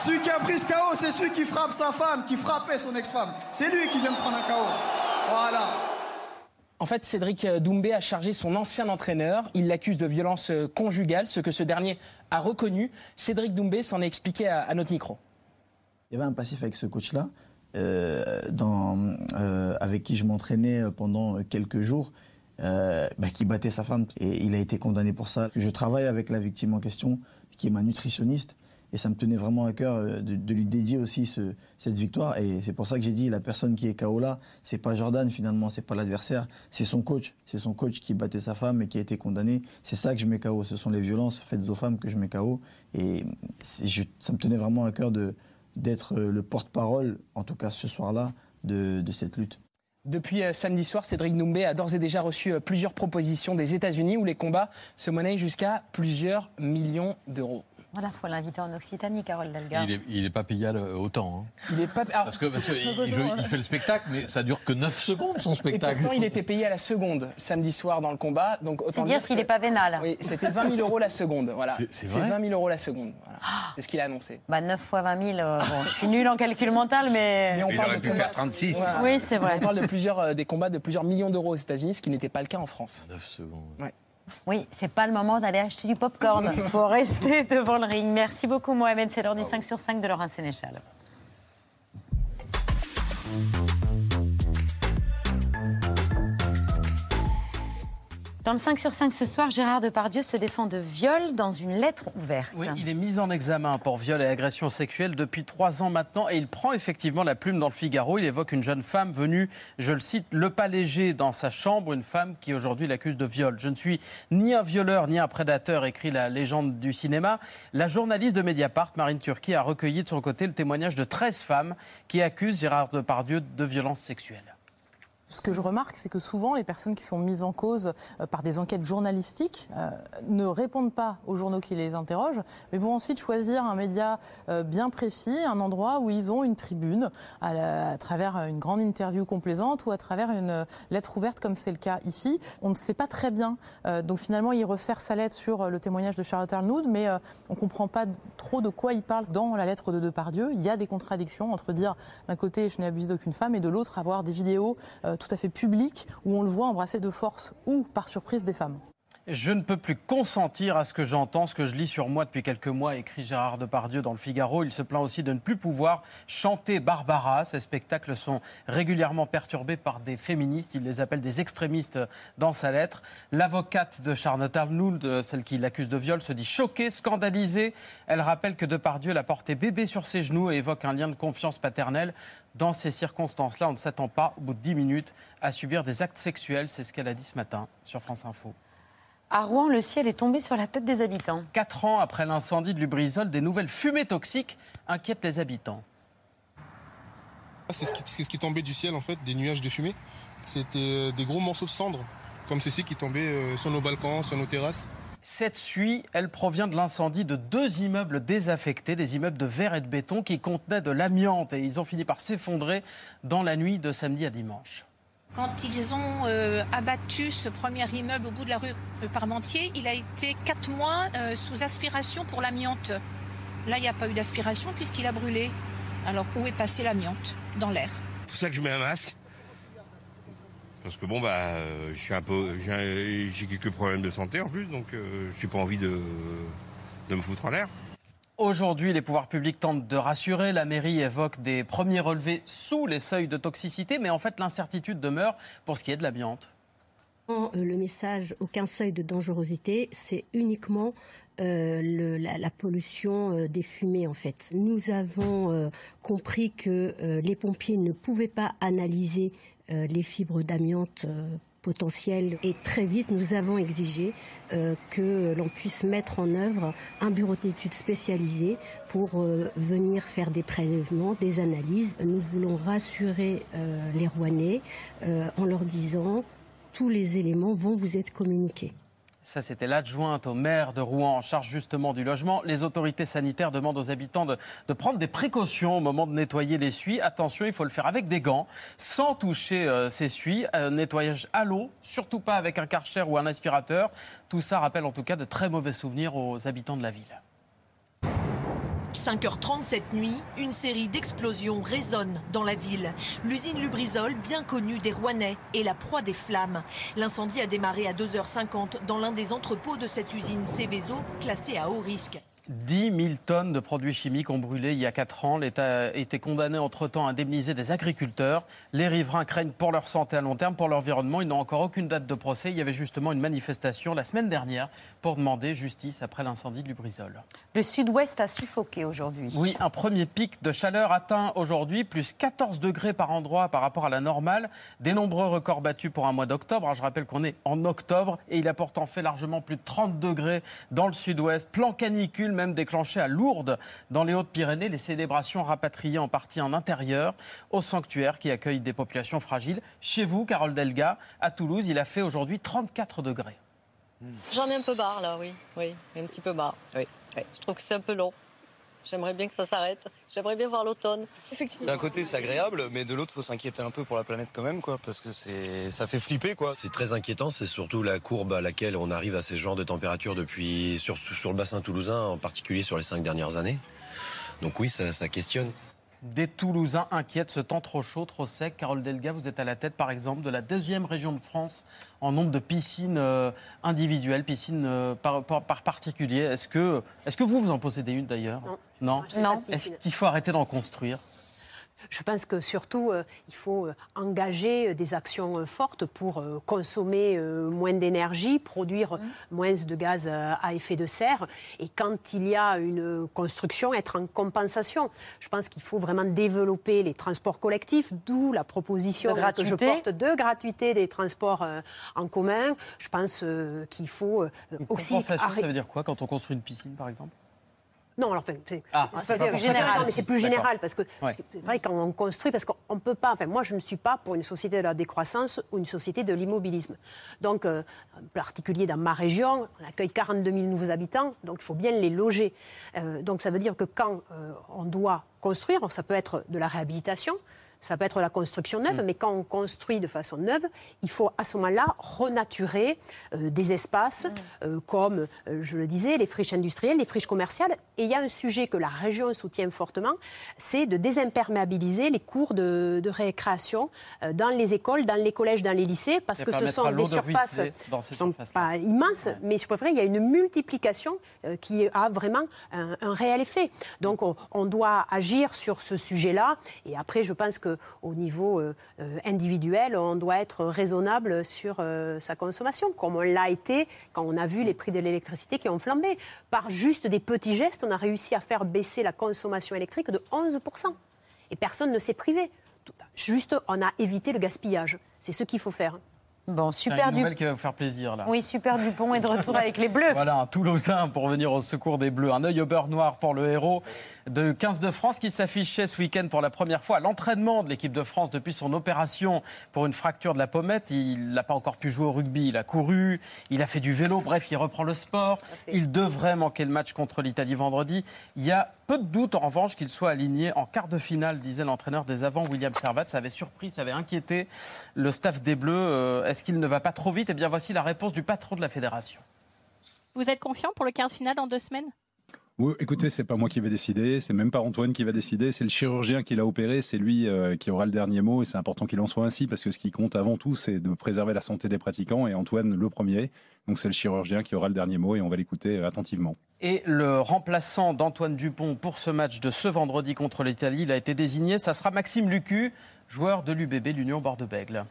Celui qui a pris ce KO, c'est celui qui frappe sa femme, qui frappait son ex-femme. C'est lui qui vient de prendre un KO. Voilà. En fait, Cédric Doumbé a chargé son ancien entraîneur. Il l'accuse de violence conjugale, ce que ce dernier a reconnu. Cédric Doumbé s'en est expliqué à, notre micro. Il y avait un passif avec ce coach-là, euh, euh, avec qui je m'entraînais pendant quelques jours. Euh, bah, qui battait sa femme et il a été condamné pour ça. Je travaille avec la victime en question, qui est ma nutritionniste, et ça me tenait vraiment à cœur euh, de, lui dédier aussi cette victoire. Et c'est pour ça que j'ai dit la personne qui est KO là, c'est pas Jordan finalement, c'est pas l'adversaire, c'est son coach. C'est son coach qui battait sa femme et qui a été condamné. C'est ça que je mets KO. Ce sont les violences faites aux femmes que je mets KO. Et ça me tenait vraiment à cœur d'être le porte-parole, en tout cas ce soir-là, de, cette lutte. Depuis euh, samedi soir, Cédric Doumbé a d'ores et déjà reçu euh, plusieurs propositions des États-Unis où les combats se monnaient jusqu'à plusieurs millions d'euros. Voilà, il faut l'inviter en Occitanie, Carole Delga. Il n'est pas payé autant. Hein. Il est pas... parce que, parce que il, fait le spectacle, mais ça dure que 9 secondes son spectacle. Et pourtant, il était payé à la seconde samedi soir dans le combat. Donc c'est dire s'il n'est pas vénal. Oui, c'était 20 000 euros la seconde. Voilà. C'est 20 000 euros la seconde. Voilà. C'est ce qu'il a annoncé. Bah, 9 fois 20 000, euh, bon, je suis nul en calcul mental, mais. mais on il parle aurait de pu faire 36. Oui, c'est vrai. On parle de plusieurs, euh, des combats de plusieurs millions d'euros aux États-Unis, ce qui n'était pas le cas en France. 9 secondes. Ouais. Oui, c'est pas le moment d'aller acheter du popcorn. Il faut rester devant le ring. Merci beaucoup, Mohamed. C'est l'heure du 5 sur 5 de Laurent Sénéchal. Dans le 5 sur 5 ce soir, Gérard Depardieu se défend de viol dans une lettre ouverte. Oui, il est mis en examen pour viol et agression sexuelle depuis trois ans maintenant et il prend effectivement la plume dans le Figaro. Il évoque une jeune femme venue, je le cite, le pas léger dans sa chambre, une femme qui aujourd'hui l'accuse de viol. Je ne suis ni un violeur ni un prédateur, écrit la légende du cinéma. La journaliste de Mediapart, Marine Turki, a recueilli de son côté le témoignage de 13 femmes qui accusent Gérard Depardieu de violence sexuelle. Ce que je remarque, c'est que souvent, les personnes qui sont mises en cause euh, par des enquêtes journalistiques euh, ne répondent pas aux journaux qui les interrogent, mais vont ensuite choisir un média euh, bien précis, un endroit où ils ont une tribune, à, travers une grande interview complaisante ou à travers une lettre ouverte, comme c'est le cas ici. On ne sait pas très bien. donc finalement, il resserre sa lettre sur le témoignage de Charlotte Arnould, mais on ne comprend pas trop de quoi il parle dans la lettre de Depardieu. Il y a des contradictions entre dire d'un côté, je n'ai abusé d'aucune femme, et de l'autre, avoir des vidéos tout à fait public où on le voit embrasser de force ou par surprise des femmes. Je ne peux plus consentir à ce que j'entends, ce que je lis sur moi depuis quelques mois, écrit Gérard Depardieu dans le Figaro. Il se plaint aussi de ne plus pouvoir chanter Barbara. Ces spectacles sont régulièrement perturbés par des féministes. Il les appelle des extrémistes dans sa lettre. L'avocate de Charlotte Arnould, celle qui l'accuse de viol, se dit choquée, scandalisée. Elle rappelle que Depardieu l'a porté bébé sur ses genoux et évoque un lien de confiance paternelle. Dans ces circonstances-là, on ne s'attend pas, au bout de 10 minutes, à subir des actes sexuels. C'est ce qu'elle a dit ce matin sur France Info. À Rouen, le ciel est tombé sur la tête des habitants. Quatre ans après l'incendie de Lubrizol, des nouvelles fumées toxiques inquiètent les habitants. C'est ce, qui- c'est ce qui tombait du ciel en fait, des nuages de fumée. C'était euh, des gros morceaux de cendres, comme ceci qui tombaient euh, sur nos balcons, sur nos terrasses. Cette suie, elle provient de l'incendie de deux immeubles désaffectés, des immeubles de verre et de béton qui contenaient de l'amiante et ils ont fini par s'effondrer dans la nuit de samedi à dimanche. Quand ils ont euh, abattu ce premier immeuble au bout de la rue de Parmentier, il a été quatre mois euh, sous aspiration pour l'amiante. Là, il n'y a pas eu d'aspiration puisqu'il a brûlé. Alors, où est passée l'amiante? Dans l'air. C'est pour ça que je mets un masque. Parce que bon, bah, euh, j'ai quelques problèmes de santé en plus, donc euh, je n'ai pas envie de, de me foutre en l'air. Aujourd'hui, les pouvoirs publics tentent de rassurer. La mairie évoque des premiers relevés sous les seuils de toxicité, mais en fait, l'incertitude demeure pour ce qui est de l'amiante. Euh, Le message aucun seuil de dangerosité, c'est uniquement euh, la, pollution euh, des fumées en fait. Nous avons compris que les pompiers ne pouvaient pas analyser les fibres d'amiante potentielles et très vite nous avons exigé euh, que l'on puisse mettre en œuvre un bureau d'études spécialisé pour euh, venir faire des prélèvements, des analyses. Nous voulons rassurer euh, les Rouennais en leur disant tous les éléments vont vous être communiqués. Ça, c'était l'adjointe au maire de Rouen en charge justement du logement. Les autorités sanitaires demandent aux habitants de, prendre des précautions au moment de nettoyer les suies. Attention, il faut le faire avec des gants, sans toucher euh, ces suies. Nettoyage à l'eau, surtout pas avec un karcher ou un aspirateur. Tout ça rappelle en tout cas de très mauvais souvenirs aux habitants de la ville. 5h30 cette nuit, une série d'explosions résonne dans la ville. L'usine Lubrizol, bien connue des Rouennais, est la proie des flammes. L'incendie a démarré à 2h50 dans l'un des entrepôts de cette usine Céveso, classée à haut risque. 10 000 tonnes de produits chimiques ont brûlé il y a 4 ans. L'État a été condamné entre-temps à indemniser des agriculteurs. Les riverains craignent pour leur santé à long terme, pour l'environnement. Ils n'ont encore aucune date de procès. Il y avait justement une manifestation la semaine dernière pour demander justice après l'incendie de Lubrizol. Le sud-ouest a suffoqué aujourd'hui. Oui, un premier pic de chaleur atteint aujourd'hui, plus 14 degrés par endroit par rapport à la normale. Des nombreux records battus pour un mois d'octobre. Je rappelle qu'on est en octobre et il a pourtant fait largement plus de 30 degrés dans le sud-ouest. Plan canicule même déclenché à Lourdes, dans les Hautes-Pyrénées. Les célébrations rapatriées en partie en intérieur au sanctuaire qui accueille des populations fragiles. Chez vous, Carole Delga, à Toulouse, il a fait aujourd'hui 34 degrés. J'en ai un peu marre là, oui, oui, un petit peu marre. Oui, oui. Je trouve que c'est un peu long. J'aimerais bien que ça s'arrête. J'aimerais bien voir l'automne. Effectivement. D'un côté, c'est agréable, mais de l'autre, faut s'inquiéter un peu pour la planète quand même, quoi, parce que c'est, ça fait flipper, quoi. C'est très inquiétant, c'est surtout la courbe à laquelle on arrive à ces genres de températures depuis, sur, sur le bassin toulousain, en particulier sur les cinq dernières années. Donc oui, ça, ça questionne. Des Toulousains inquiètent ce temps trop chaud, trop sec. Carole Delga, vous êtes à la tête, par exemple, de la deuxième région de France en nombre de piscines euh, individuelles, piscines euh, par, par- par particulier. Est-ce que, est que vous, vous en possédez une d'ailleurs? Non. de Est-ce qu'il faut arrêter d'en construire? Je pense que surtout, euh, il faut euh, engager euh, des actions fortes pour euh, consommer euh, moins d'énergie, produire moins de gaz à effet de serre. Et quand il y a une construction, être en compensation. Je pense qu'il faut vraiment développer les transports collectifs, d'où la proposition De que je gratuité. porte de gratuité des transports euh, en commun. Je pense euh, qu'il faut euh, aussi... Compensation, ça veut dire quoi quand on construit une piscine, par exemple? Non, alors, c'est Ah, plus général, mais c'est plus général parce que Ouais. c'est vrai quand on construit, parce qu'on ne peut pas. Enfin, moi, je ne suis pas pour une société de la décroissance ou une société de l'immobilisme. Donc, euh, en particulier dans ma région, on accueille 42 000 nouveaux habitants, donc il faut bien les loger. Euh, donc, ça veut dire que quand euh, on doit construire, ça peut être de la réhabilitation. Ça peut être la construction neuve, Mm. mais quand on construit de façon neuve, il faut à ce moment-là renaturer euh, des espaces euh, comme, euh, je le disais, les friches industrielles, les friches commerciales. Et il y a un sujet que la région soutient fortement, c'est de désimperméabiliser les cours de, de récréation dans les écoles, dans les collèges, dans les lycées, parce que ce sont des de surfaces qui sont pas immenses, mais je préfère, il y a une multiplication qui a vraiment un, un réel effet. Donc on, on doit agir sur ce sujet-là. Et après, je pense qu'au niveau euh, euh, individuel, on doit être raisonnable sur euh, sa consommation, comme on l'a été quand on a vu les prix de l'électricité qui ont flambé. Par juste des petits gestes, on a réussi à faire baisser la consommation électrique de 11%. Et personne ne s'est privé. Juste, on a évité le gaspillage. C'est ce qu'il faut faire. Bon, super une du... nouvelle qui va vous faire plaisir là. Oui, super Dupont est de retour avec les Bleus. Voilà, un Toulousain pour venir au secours des Bleus. Un œil au beurre noir pour le héros de 15 de France qui s'affichait ce week-end pour la première fois à l'entraînement de l'équipe de France depuis son opération pour une fracture de la pommette. Il n'a pas encore pu jouer au rugby. Il a couru, il a fait du vélo. Bref, il reprend le sport. Il devrait manquer le match contre l'Italie vendredi. Il y a peu de doute en revanche qu'il soit aligné en quart de finale, disait l'entraîneur des avants, William Servat. Ça avait surpris, ça avait inquiété le staff des Bleus. Euh, Est-ce qu'il ne va pas trop vite? Eh bien, voici la réponse du patron de la fédération. Vous êtes confiant pour le 15 final dans deux semaines? Oui, écoutez, c'est pas moi qui vais décider, c'est même pas Antoine qui va décider, c'est le chirurgien qui l'a opéré, c'est lui euh, qui aura le dernier mot et c'est important qu'il en soit ainsi parce que ce qui compte avant tout, c'est de préserver la santé des pratiquants et Antoine le premier. Donc c'est le chirurgien qui aura le dernier mot et on va l'écouter euh, attentivement. Et le remplaçant d'Antoine Dupont pour ce match de ce vendredi contre l'Italie, il a été désigné. Ça sera Maxime Lucu, joueur de l'UBB, l'Union Bordeaux-Bègles.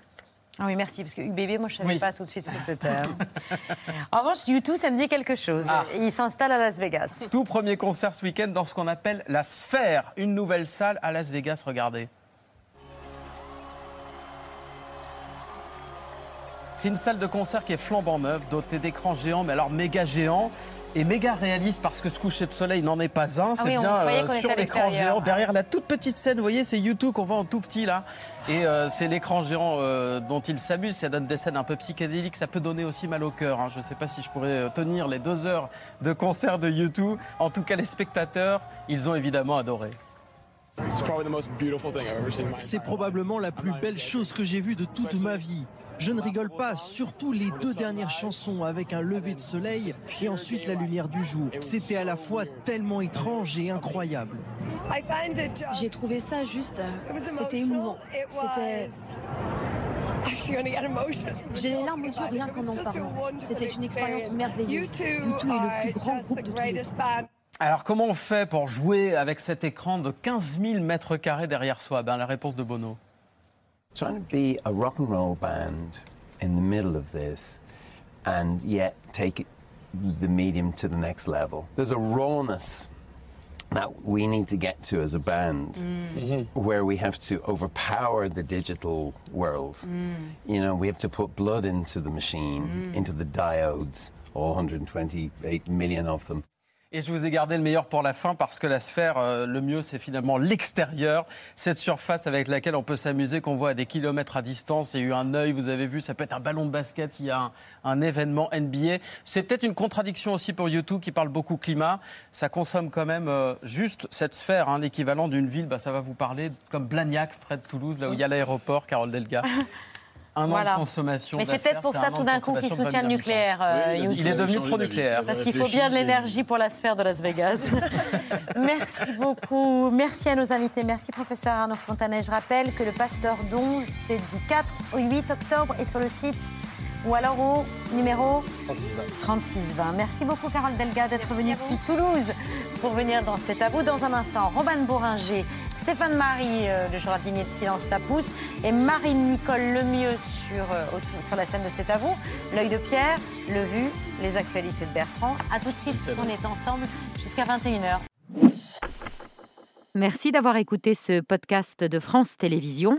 Ah oui, merci, parce que UBB, moi, je ne savais Oui. pas tout de suite ce que c'était. hein. en revanche, YouTube, ça me dit quelque chose. Ah. Il s'installe à Las Vegas. Tout premier concert ce week-end dans ce qu'on appelle la Sphère, une nouvelle salle à Las Vegas. Regardez. C'est une salle de concert qui est flambant neuve, dotée d'écrans géants, mais alors méga géants. Et méga réaliste parce que ce coucher de soleil n'en est pas un. Ah c'est oui, bien euh, sur l'écran géant. Derrière la toute petite scène, vous voyez, c'est YouTube qu'on voit en tout petit là. Et euh, c'est l'écran géant euh, dont il s'amuse. Ça donne des scènes un peu psychédéliques. Ça peut donner aussi mal au cœur. hein. Je ne sais pas si je pourrais tenir les deux heures de concert de YouTube. En tout cas, les spectateurs, ils ont évidemment adoré. C'est probablement la plus belle chose que j'ai vue de toute ma vie. Je ne rigole pas, surtout les deux dernières chansons avec un lever de soleil et ensuite la lumière du jour. C'était à la fois tellement étrange et incroyable. J'ai trouvé ça juste. euh, C'était émouvant. C'était. J'ai les larmes aux yeux rien qu'en en parlant. C'était une expérience merveilleuse. U2 est le plus grand groupe de tous les temps. Alors, comment on fait pour jouer avec cet écran de 15 000 mètres carrés derrière soi? Ben, La réponse de Bono. Trying to be a rock and roll band in the middle of this and yet take it, the medium to the next level. There's a rawness that we need to get to as a band mm. where we have to overpower the digital world. Mm. You know, we have to put blood into the machine, mm. into the diodes, all 128 million of them. Et je vous ai gardé le meilleur pour la fin parce que la sphère, euh, le mieux, c'est finalement l'extérieur. Cette surface avec laquelle on peut s'amuser, qu'on voit à des kilomètres à distance. Il y a eu un œil, vous avez vu, ça peut être un ballon de basket, il y a un, un événement NBA. C'est peut-être une contradiction aussi pour YouTube qui parle beaucoup climat. Ça consomme quand même euh, juste cette sphère, hein, l'équivalent d'une ville, bah, ça va vous parler comme Blagnac, près de Toulouse, là où il y a l'aéroport, Carole Delga. Un an Voilà. de consommation. Mais c'est peut-être pour ça tout d'un coup qu'il soutient le 20 nucléaire. euh, il est devenu pro-nucléaire. Parce qu'il faut bien de l'énergie pour la sphère de Las Vegas. Merci beaucoup. Merci à nos invités. Merci professeur Arnaud Fontanet. Je rappelle que le Pasteur Don, c'est du 4 au 8 octobre et sur le site ou alors au numéro 3620. Merci beaucoup Carole Delga d'être venue depuis Toulouse pour venir dans cet à vous. Dans un instant, Robin Bourringer, Stéphane Marie, euh, le jardinier de silence, ça pousse, et Marine-Nicole Lemieux sur, euh, sur la scène de cet à vous. L'œil de Pierre, le vu, les actualités de Bertrand. À tout de suite, on est ensemble jusqu'à 21h. Merci d'avoir écouté ce podcast de France Télévisions.